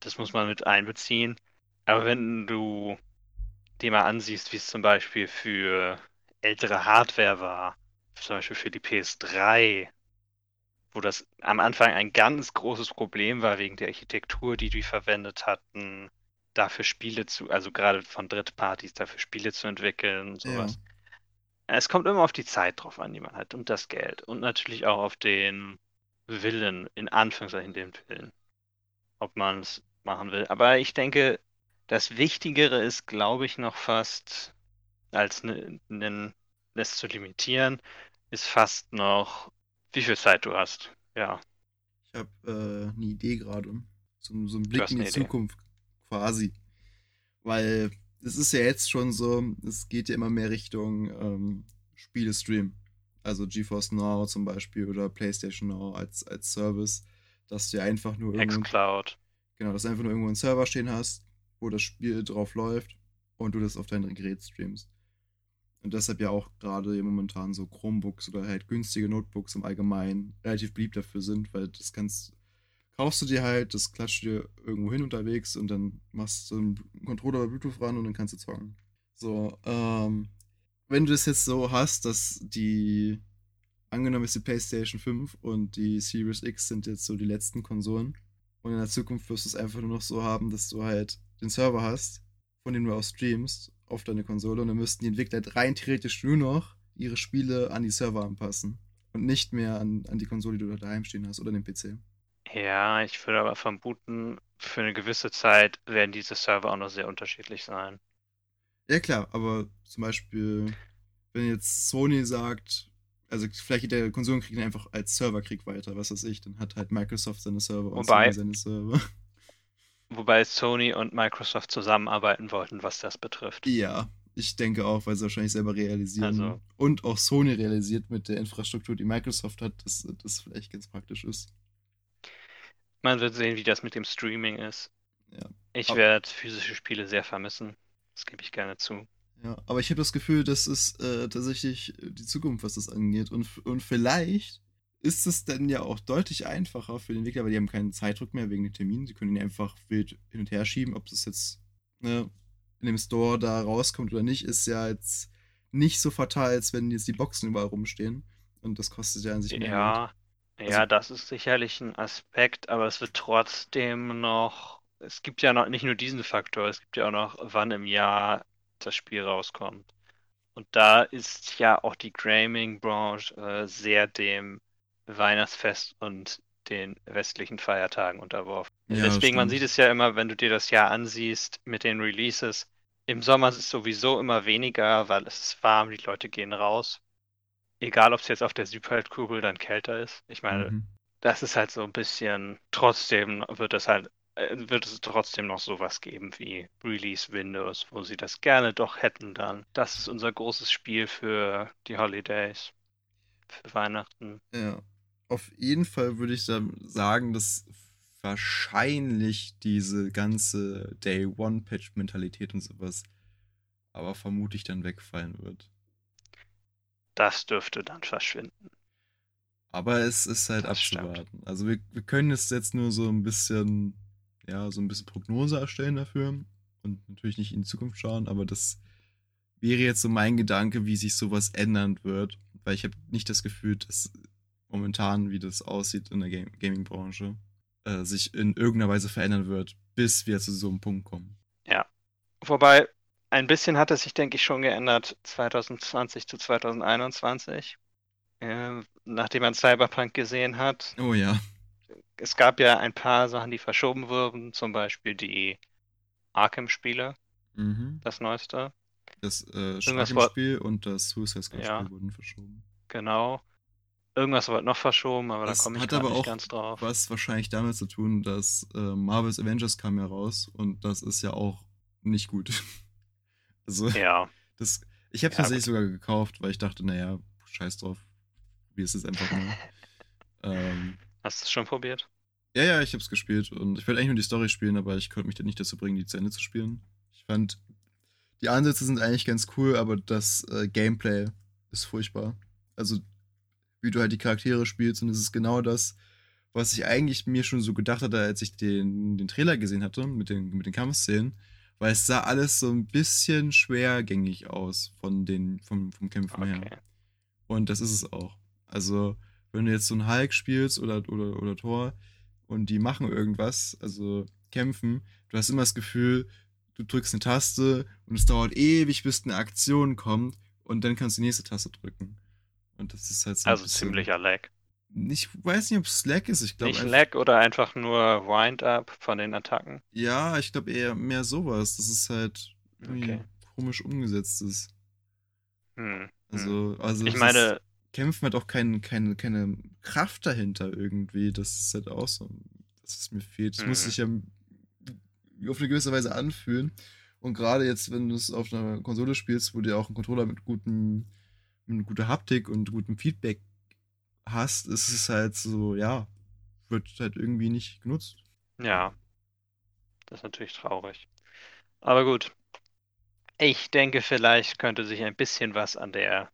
Das muss man mit einbeziehen. Aber wenn du dir mal ansiehst, wie es zum Beispiel für ältere Hardware war, zum Beispiel für die PS3, wo das am Anfang ein ganz großes Problem war wegen der Architektur, die die verwendet hatten, dafür Spiele zu, also gerade von Drittpartys, dafür Spiele zu entwickeln und sowas. Es kommt immer auf die Zeit drauf an, die man hat und das Geld und natürlich auch auf den Willen, in Anführungszeichen den Willen, ob man es machen will. Aber ich denke, das Wichtigere ist, glaube ich, noch fast, als ne, ne, das zu limitieren, ist fast noch, wie viel Zeit du hast. Ja, Ich habe äh, eine Idee gerade. So, so einen Blick in die eine Idee. Zukunft quasi. Weil es ist ja jetzt schon so, es geht ja immer mehr Richtung ähm, Spiele-Stream. Also GeForce Now zum Beispiel oder PlayStation Now als, als Service, dass du einfach nur irgendwo, xCloud. genau, dass du einfach nur irgendwo einen Server stehen hast, wo das Spiel drauf läuft und du das auf dein Gerät streamst. Und deshalb ja auch gerade momentan so Chromebooks oder halt günstige Notebooks im Allgemeinen relativ beliebt dafür sind, weil das kannst, kaufst du dir halt, das klatscht dir irgendwo hin unterwegs und dann machst du einen Controller oder Bluetooth ran und dann kannst du zocken. So, ähm, wenn du das jetzt so hast, dass die, angenommen ist die PlayStation 5 und die Series X sind jetzt so die letzten Konsolen und in der Zukunft wirst du es einfach nur noch so haben, dass du halt den Server hast, von dem du aus streamst auf deine Konsole und dann müssten die Entwickler rein theoretisch nur noch ihre Spiele an die Server anpassen und nicht mehr an, an die Konsole, die du daheim stehen hast oder den PC. Ja, ich würde aber vermuten, für eine gewisse Zeit werden diese Server auch noch sehr unterschiedlich sein. Ja klar, aber zum Beispiel, wenn jetzt Sony sagt, also vielleicht geht der Konsolenkrieg einfach als Serverkrieg weiter, was weiß ich, dann hat halt Microsoft seine Server und Wobei- Sony seine Server. Wobei Sony und Microsoft zusammenarbeiten wollten, was das betrifft. Ja, ich denke auch, weil sie wahrscheinlich selber realisieren. Also- Und auch Sony realisiert mit der Infrastruktur, die Microsoft hat, dass das vielleicht ganz praktisch ist. Man wird sehen, wie das mit dem Streaming ist. Ja. Ich werde physische Spiele sehr vermissen. Das gebe ich gerne zu. Ja, aber ich habe das Gefühl, das ist äh, tatsächlich die Zukunft, was das angeht. Und, und vielleicht ist es dann ja auch deutlich einfacher für den Entwickler, weil die haben keinen Zeitdruck mehr wegen den Terminen. Sie können ihn einfach wild hin und her schieben. Ob das jetzt ne, in dem Store da rauskommt oder nicht, ist ja jetzt nicht so fatal, als wenn jetzt die Boxen überall rumstehen. Und das kostet ja an sich mehr. Ja, Also- ja, das ist sicherlich ein Aspekt, aber es wird trotzdem noch, es gibt ja noch nicht nur diesen Faktor, es gibt ja auch noch, wann im Jahr das Spiel rauskommt. Und da ist ja auch die Gaming-Branche äh, sehr dem Weihnachtsfest und den westlichen Feiertagen unterworfen. Ja, Deswegen, man sieht es ja immer, wenn du dir das Jahr ansiehst mit den Releases. Im Sommer ist es sowieso immer weniger, weil es ist warm, die Leute gehen raus. Egal, ob es jetzt auf der Südhalbkugel dann kälter ist. Ich meine, Mhm. das ist halt so ein bisschen, trotzdem wird es halt, äh, wird es trotzdem noch sowas geben wie Release Windows, wo sie das gerne doch hätten dann. Das ist unser großes Spiel für die Holidays, für Weihnachten. Ja, auf jeden Fall würde ich dann sagen, dass wahrscheinlich diese ganze Day One Patch Mentalität und sowas aber vermutlich dann wegfallen wird. Das dürfte dann verschwinden. Aber es ist halt Das stimmt. abzuwarten. Also wir, wir können es jetzt nur so ein bisschen, ja, so ein bisschen Prognose erstellen dafür und natürlich nicht in die Zukunft schauen, aber das wäre jetzt so mein Gedanke, wie sich sowas ändern wird, weil ich habe nicht das Gefühl, dass momentan, wie das aussieht in der Game Gaming-Branche, äh, sich in irgendeiner Weise verändern wird, bis wir zu so einem Punkt kommen. Wobei, ein bisschen hat es sich, denke ich, schon geändert 2020 zu 2021. Äh, nachdem man Cyberpunk gesehen hat. Oh ja. Es gab ja ein paar Sachen, die verschoben wurden, zum Beispiel die Arkham-Spiele, Mhm. das neueste. Das äh, Irgendwas war- Spiel und das Suicide Squad-Spiel Ja. wurden verschoben. Genau. Irgendwas wird noch verschoben, aber Das da komme ich aber nicht auch ganz drauf. was wahrscheinlich damit zu tun, dass äh, Marvel's Avengers kam ja raus und das ist ja auch nicht gut. *laughs* also, Ja, das, ich habe Ja, tatsächlich sogar gekauft, weil ich dachte, naja, scheiß drauf, wie ist es einfach mal. *laughs* ähm, hast du es schon probiert? ja, ja, ich habe es gespielt und ich wollte eigentlich nur die Story spielen, aber ich konnte mich dann nicht dazu bringen, die zu Ende zu spielen. Ich fand, die Ansätze sind eigentlich ganz cool, aber das äh, Gameplay ist furchtbar. Also, wie du halt die Charaktere spielst und es ist genau das, was ich eigentlich mir schon so gedacht hatte, als ich den, den Trailer gesehen hatte mit den, mit den Kampfszenen, weil es sah alles so ein bisschen schwergängig aus von den, vom, vom Kämpfen her. Okay. Und das ist es auch. Also, wenn du jetzt so einen Hulk spielst oder, oder, oder Thor und die machen irgendwas, also kämpfen, du hast immer das Gefühl, du drückst eine Taste und es dauert ewig, bis eine Aktion kommt und dann kannst du die nächste Taste drücken. Und das ist halt so ein Also ziemlicher Lag. Ich weiß nicht, ob es Slack ist. Ich glaube Nicht Lag oder einfach nur Wind-Up von den Attacken? Ja, ich glaube eher mehr sowas. Das ist halt irgendwie Okay. komisch umgesetzt ist. Hm. hm. Also, also Ich es meine, Kämpfen hat auch kein, keine, keine Kraft dahinter irgendwie. Das ist halt auch so, dass es mir fehlt. Es muss Mhm. sich ja auf eine gewisse Weise anfühlen. Und gerade jetzt, wenn du es auf einer Konsole spielst, wo du ja auch einen Controller mit gutem, mit guter Haptik und gutem Feedback hast, ist es halt so, ja, wird halt irgendwie nicht genutzt. Ja, das ist natürlich traurig. Aber gut. Ich denke, vielleicht könnte sich ein bisschen was an der,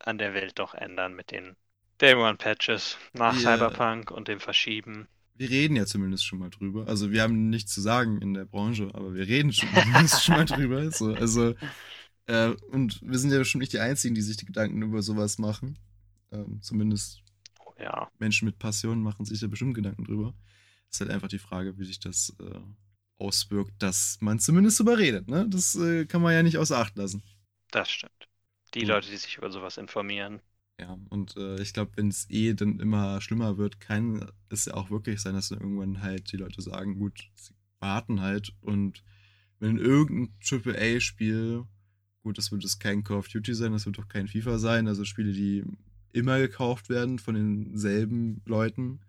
an der Welt doch ändern mit den Day One Patches nach Ja. Cyberpunk und dem Verschieben. Wir reden ja zumindest schon mal drüber. Also wir haben nichts zu sagen in der Branche, aber wir reden schon, *laughs* zumindest schon mal drüber. So, also, äh, und wir sind ja bestimmt nicht die Einzigen, die sich die Gedanken über sowas machen. Ähm, zumindest ja, Menschen mit Passion machen sich ja bestimmt Gedanken drüber. ist halt einfach die Frage, wie sich das äh, auswirkt, dass man zumindest drüber redet. Ne? Das äh, kann man ja nicht außer Acht lassen. das stimmt. Die Gut. Leute, die sich über sowas informieren. Ja, und äh, ich glaube, wenn es eh dann immer schlimmer wird, kann es ja auch wirklich sein, dass dann irgendwann halt die Leute sagen, gut, sie warten halt und wenn irgendein AAA-Spiel, gut, das wird jetzt kein Call of Duty sein, das wird auch kein FIFA sein, also Spiele, die immer gekauft werden von denselben Leuten,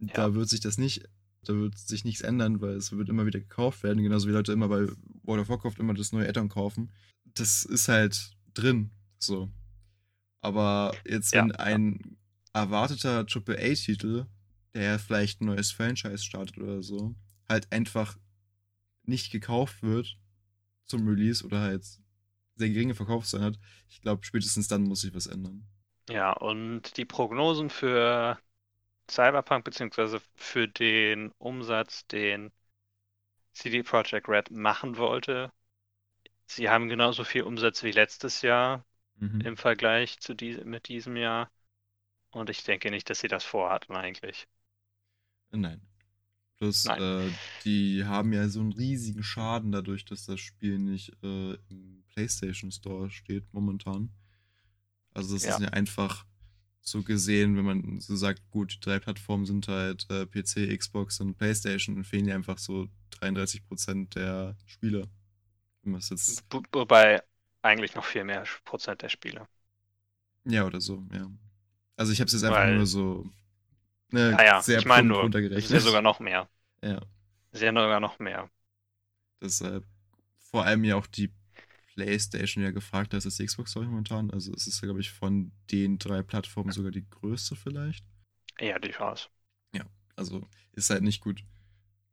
Ja. da wird sich das nicht, da wird sich nichts ändern, weil es wird immer wieder gekauft werden, genauso wie Leute immer bei World of Warcraft immer das neue Add-on kaufen. Das ist halt drin, so. Aber jetzt, wenn ja. ein erwarteter AAA-Titel der vielleicht ein neues Franchise startet oder so, halt einfach nicht gekauft wird zum Release oder halt sehr geringe Verkaufszahlen hat, ich glaube, spätestens dann muss sich was ändern. Ja, und die Prognosen für Cyberpunk beziehungsweise für den Umsatz, den CD Projekt Red machen wollte, sie haben genauso viel Umsatz wie letztes Jahr Mhm. im Vergleich zu die mit diesem Jahr. Und ich denke nicht, dass sie das vorhatten eigentlich. Nein. Nein. Äh, die haben ja so einen riesigen Schaden dadurch, dass das Spiel nicht äh, im PlayStation Store steht momentan. Also das Ja. ist ja einfach so gesehen, wenn man so sagt, gut, die drei Plattformen sind halt äh, PC, Xbox und PlayStation, dann fehlen ja einfach so 33% der Spieler. Es jetzt, Wo- Wobei eigentlich noch viel mehr Prozent der Spiele. ja oder so, ja. Also ich habe es jetzt einfach Weil- nur so ne, Ah ja, sehr ich meine nur, runtergerechnet. ist ja sogar noch mehr. ja. Sehr sogar noch mehr. Deshalb vor allem ja auch die PlayStation ja gefragt ist als die Xbox ich, momentan. Also es ist ja, glaube ich, von den drei Plattformen sogar die größte vielleicht. Ja, durchaus. Also ist halt nicht gut.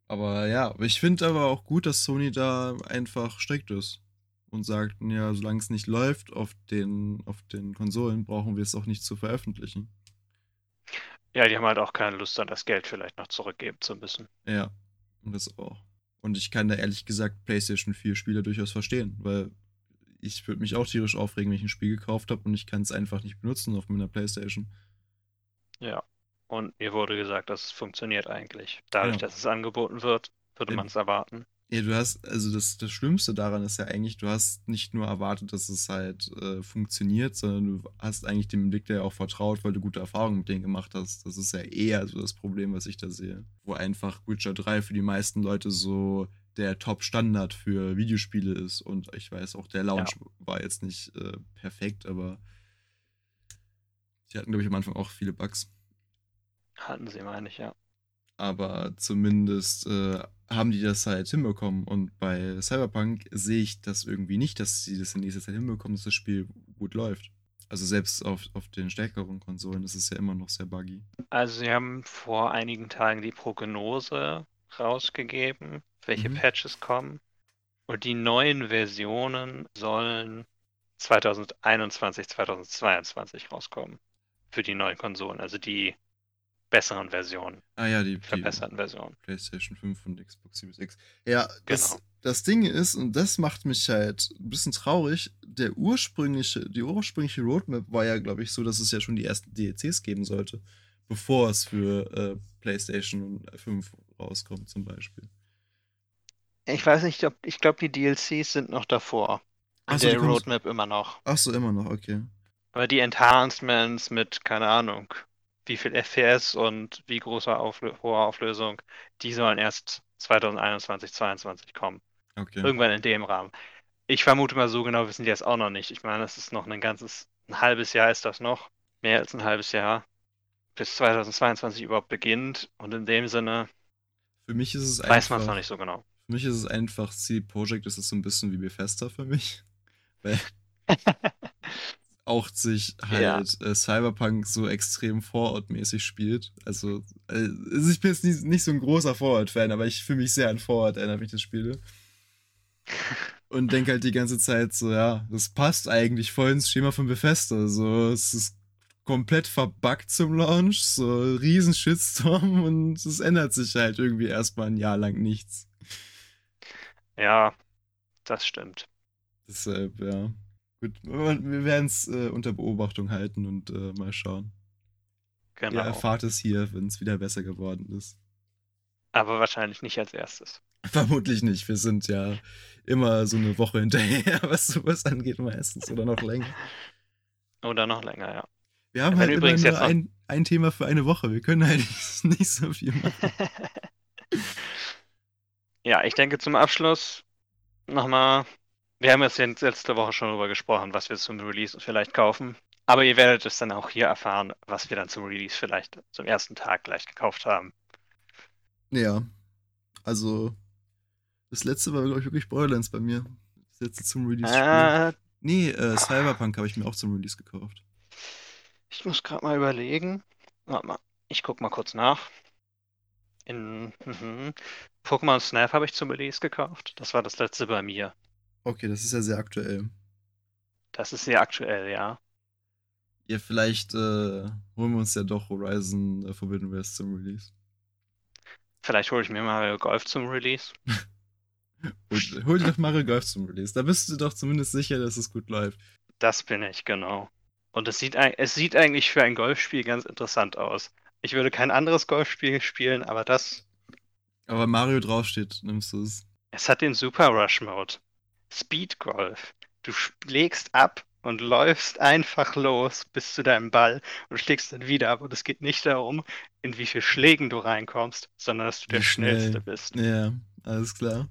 Aber ja, ich finde aber auch gut, dass Sony da einfach strikt ist und sagt, ja, solange es nicht läuft auf den, auf den Konsolen, brauchen wir es auch nicht zu veröffentlichen. Ja, die haben halt auch keine Lust, dann das Geld vielleicht noch zurückgeben zu müssen. Ja, und das auch. Und ich kann da ehrlich gesagt PlayStation 4 Spieler durchaus verstehen, weil ich würde mich auch tierisch aufregen, wenn ich ein Spiel gekauft habe und ich kann es einfach nicht benutzen auf meiner PlayStation. Ja. Und mir wurde gesagt, dass es funktioniert eigentlich. Dadurch, Ja. dass es angeboten wird, würde man es erwarten. Ja, du hast, also das, das Schlimmste daran ist ja eigentlich, du hast nicht nur erwartet, dass es halt äh, funktioniert, sondern du hast eigentlich dem Entwickler ja auch vertraut, weil du gute Erfahrungen mit denen gemacht hast. Das ist ja eher so das Problem, was ich da sehe. Wo einfach Witcher 3 für die meisten Leute so der Top-Standard für Videospiele ist. Und ich weiß auch, der Launch war jetzt nicht äh, perfekt, aber sie hatten, glaube ich, am Anfang auch viele Bugs. Hatten sie, meine ich, ja. aber zumindest äh, haben die das halt hinbekommen. Und bei Cyberpunk sehe ich das irgendwie nicht, dass sie das in nächster Zeit hinbekommen, dass das Spiel gut läuft. Also selbst auf, auf den stärkeren Konsolen ist es ja immer noch sehr buggy. Also sie haben vor einigen Tagen die Prognose rausgegeben, welche Mhm. Patches kommen. Und die neuen Versionen sollen 2021, 2022 rauskommen. Für die neuen Konsolen, also die besseren Versionen, Ah ja, die, die verbesserten Versionen. PlayStation 5 und Xbox Series X. Ja, das, Genau. das Ding ist, und das macht mich halt ein bisschen traurig, der ursprüngliche, die ursprüngliche Roadmap war ja, glaube ich, so, dass es ja schon die ersten DLCs geben sollte, bevor es für äh, PlayStation 5 rauskommt, zum Beispiel. Ich weiß nicht, ob ich glaube, die DLCs sind noch davor. Ach In so, die der Roadmap immer noch. Ach so, immer noch, okay. Aber die Enhancements mit, keine Ahnung, wie viel FPS und wie großer Auflö hoher Auflösung, die sollen erst 2021, 2022 kommen. Okay. Irgendwann in dem Rahmen. Ich vermute mal, so genau wissen die das auch noch nicht. Ich meine, das ist noch ein ganzes, ein halbes Jahr ist das noch. Mehr als ein halbes Jahr. Bis 2022 überhaupt beginnt. Und in dem Sinne Für mich ist es weiß man es einfach, noch nicht so genau. für mich ist es einfach, CD Projekt ist es so ein bisschen wie Bethesda für mich. *laughs* Weil *laughs* auch sich halt äh, Cyberpunk so extrem Fallout-mäßig spielt. Also, äh, also ich bin jetzt nicht, nicht so ein großer Fallout-Fan, aber ich fühle mich sehr an Fallout, erinnert mich das Spiele. *laughs* Und denke halt die ganze Zeit so, ja, das passt eigentlich voll ins Schema von Bethesda. So, es ist komplett verbuggt zum Launch, so riesen Shitstorm *laughs* und es ändert sich halt irgendwie erstmal ein Jahr lang nichts. Ja, das stimmt. Deshalb, ja. Gut, wir werden es äh, unter Beobachtung halten und äh, mal schauen. Ihr Genau. erfahrt es hier, wenn es wieder besser geworden ist. Aber wahrscheinlich nicht als erstes. Vermutlich nicht. Wir sind ja immer so eine Woche hinterher, *laughs* was sowas angeht, meistens oder noch länger. Oder noch länger, ja. Wir haben Wenn halt übrigens nur ein, ein Thema für eine Woche. Wir können halt *laughs* nicht so viel machen. *laughs* Ja, ich denke zum Abschluss nochmal, wir haben jetzt letzte Woche schon darüber gesprochen, was wir zum Release vielleicht kaufen. Aber ihr werdet es dann auch hier erfahren, was wir dann zum Release vielleicht zum ersten Tag gleich gekauft haben. Ja. Also, das letzte war, glaube ich, wirklich Borderlands bei mir. Das letzte zum Release. Äh, Nee, äh, Cyberpunk habe ich mir auch zum Release gekauft. ich muss gerade mal überlegen. Warte mal, ich guck mal kurz nach. Ähm, mhm. Pokémon Snap habe ich zum Release gekauft. Das war das letzte bei mir. Okay, das ist ja sehr aktuell. Das ist sehr aktuell, ja. Ja, vielleicht äh, holen wir uns ja doch Horizon äh, Forbidden West zum Release. Vielleicht hole ich mir Mario Golf zum Release. *laughs* hol, hol dir doch Mario Golf zum Release. Da bist du doch zumindest sicher, dass es gut läuft. Das bin ich, genau. Und es sieht, es sieht eigentlich für ein Golfspiel ganz interessant aus. Ich würde kein anderes Golfspiel spielen, aber das. Aber Mario draufsteht, nimmst du es. Es hat den Super Rush Mode. Speed Golf. Du schlägst ab und läufst einfach los bis zu deinem Ball und schlägst dann wieder ab. Und es geht nicht darum, in wie viel Schlägen du reinkommst, sondern dass du der Schnellste bist. Ja, alles klar.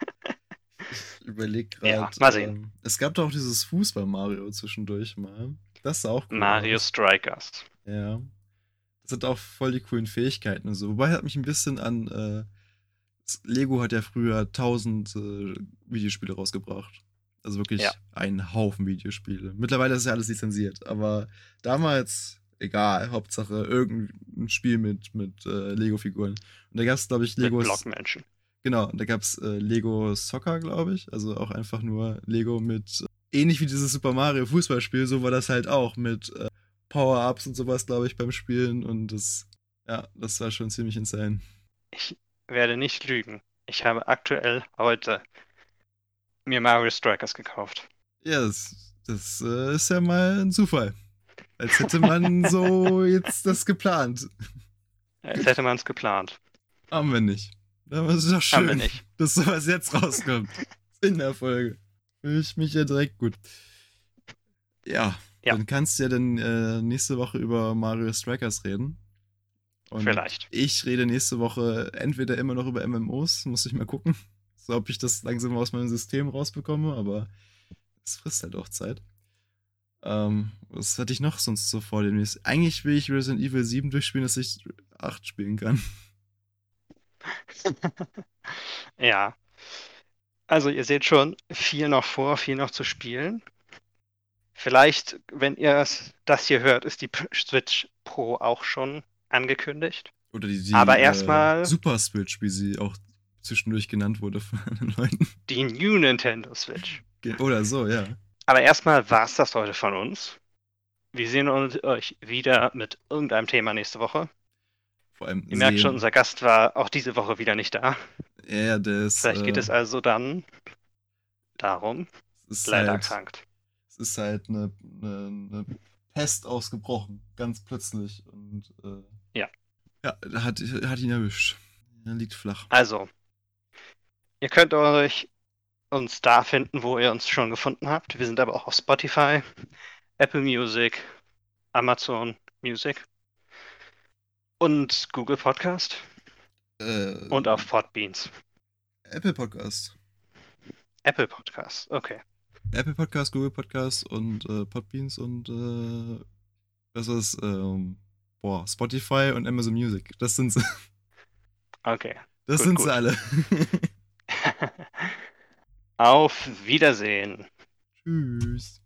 *laughs* ich überleg gerade. Ja, mal sehen. Ähm, es gab doch auch dieses Fußball-Mario zwischendurch mal. Das ist auch cool. Mario aus. Strikers. Ja. Das hat auch voll die coolen Fähigkeiten und so. Wobei hat mich ein bisschen an. Äh, Lego hat ja früher tausend äh, Videospiele rausgebracht. Also wirklich ja. ein Haufen Videospiele. Mittlerweile ist ja alles lizenziert, aber damals, egal, Hauptsache irgendein Spiel mit, mit äh, Lego-Figuren. Und da gab es, glaube ich, Lego. Blockmenschen. Genau, und da gab es äh, Lego Soccer, glaube ich. Also auch einfach nur Lego mit. Äh, ähnlich wie dieses Super Mario Fußballspiel, so war das halt auch mit äh, Power-Ups und sowas, glaube ich, beim Spielen. Und das, ja, das war schon ziemlich insane. Ich werde nicht lügen. Ich habe aktuell heute mir Mario Strikers gekauft. Ja, das, das äh, ist ja mal ein Zufall. Als hätte man so *laughs* jetzt das geplant. Als hätte man es geplant. Haben wir nicht. Aber es ist doch schön, Haben wir nicht. dass sowas jetzt rauskommt. In der Folge. Fühle ich mich ja direkt gut. Ja, ja. dann kannst du ja dann äh, nächste Woche über Mario Strikers reden. Und Vielleicht. Ich rede nächste Woche entweder immer noch über MMOs, muss ich mal gucken *laughs* so ob ich das langsam aus meinem System rausbekomme, aber es frisst halt auch Zeit. Ähm, was hatte ich noch sonst so vor demnächst? Eigentlich will ich Resident Evil 7 durchspielen, dass ich 8 spielen kann. *laughs* *laughs* ja. Also ihr seht schon, viel noch vor, viel noch zu spielen. Vielleicht, wenn ihr das hier hört, ist die Switch Pro auch schon angekündigt. Oder die, die Aber erstmal äh, Super Switch, wie sie auch zwischendurch genannt wurde von *laughs* anderen Leuten. Die New Nintendo Switch. Oder so, ja. Aber erstmal war es das heute von uns. Wir sehen uns euch wieder mit irgendeinem Thema nächste Woche. Vor allem Ihr merkt schon, unser Gast war auch diese Woche wieder nicht da. Ja, der ist. Vielleicht geht äh, es also dann darum. Es ist leider halt, erkrankt. Es ist halt eine, eine, eine, Pest ausgebrochen, ganz plötzlich. Und äh, ja. Ja, hat, hat ihn erwischt. Er liegt flach. Also, Ihr könnt euch uns da finden, wo ihr uns schon gefunden habt. Wir sind aber auch auf Spotify, Apple Music, Amazon Music und Google Podcast äh, und auf Podbeans. Apple Podcast. Apple Podcast, okay. Apple Podcast, Google Podcast und äh, Podbeans und äh, das ist ähm, boah, Spotify und Amazon Music. Das sind sie. Okay. Das gut, sind gut. sie alle. *laughs* Auf Wiedersehen. Tschüss.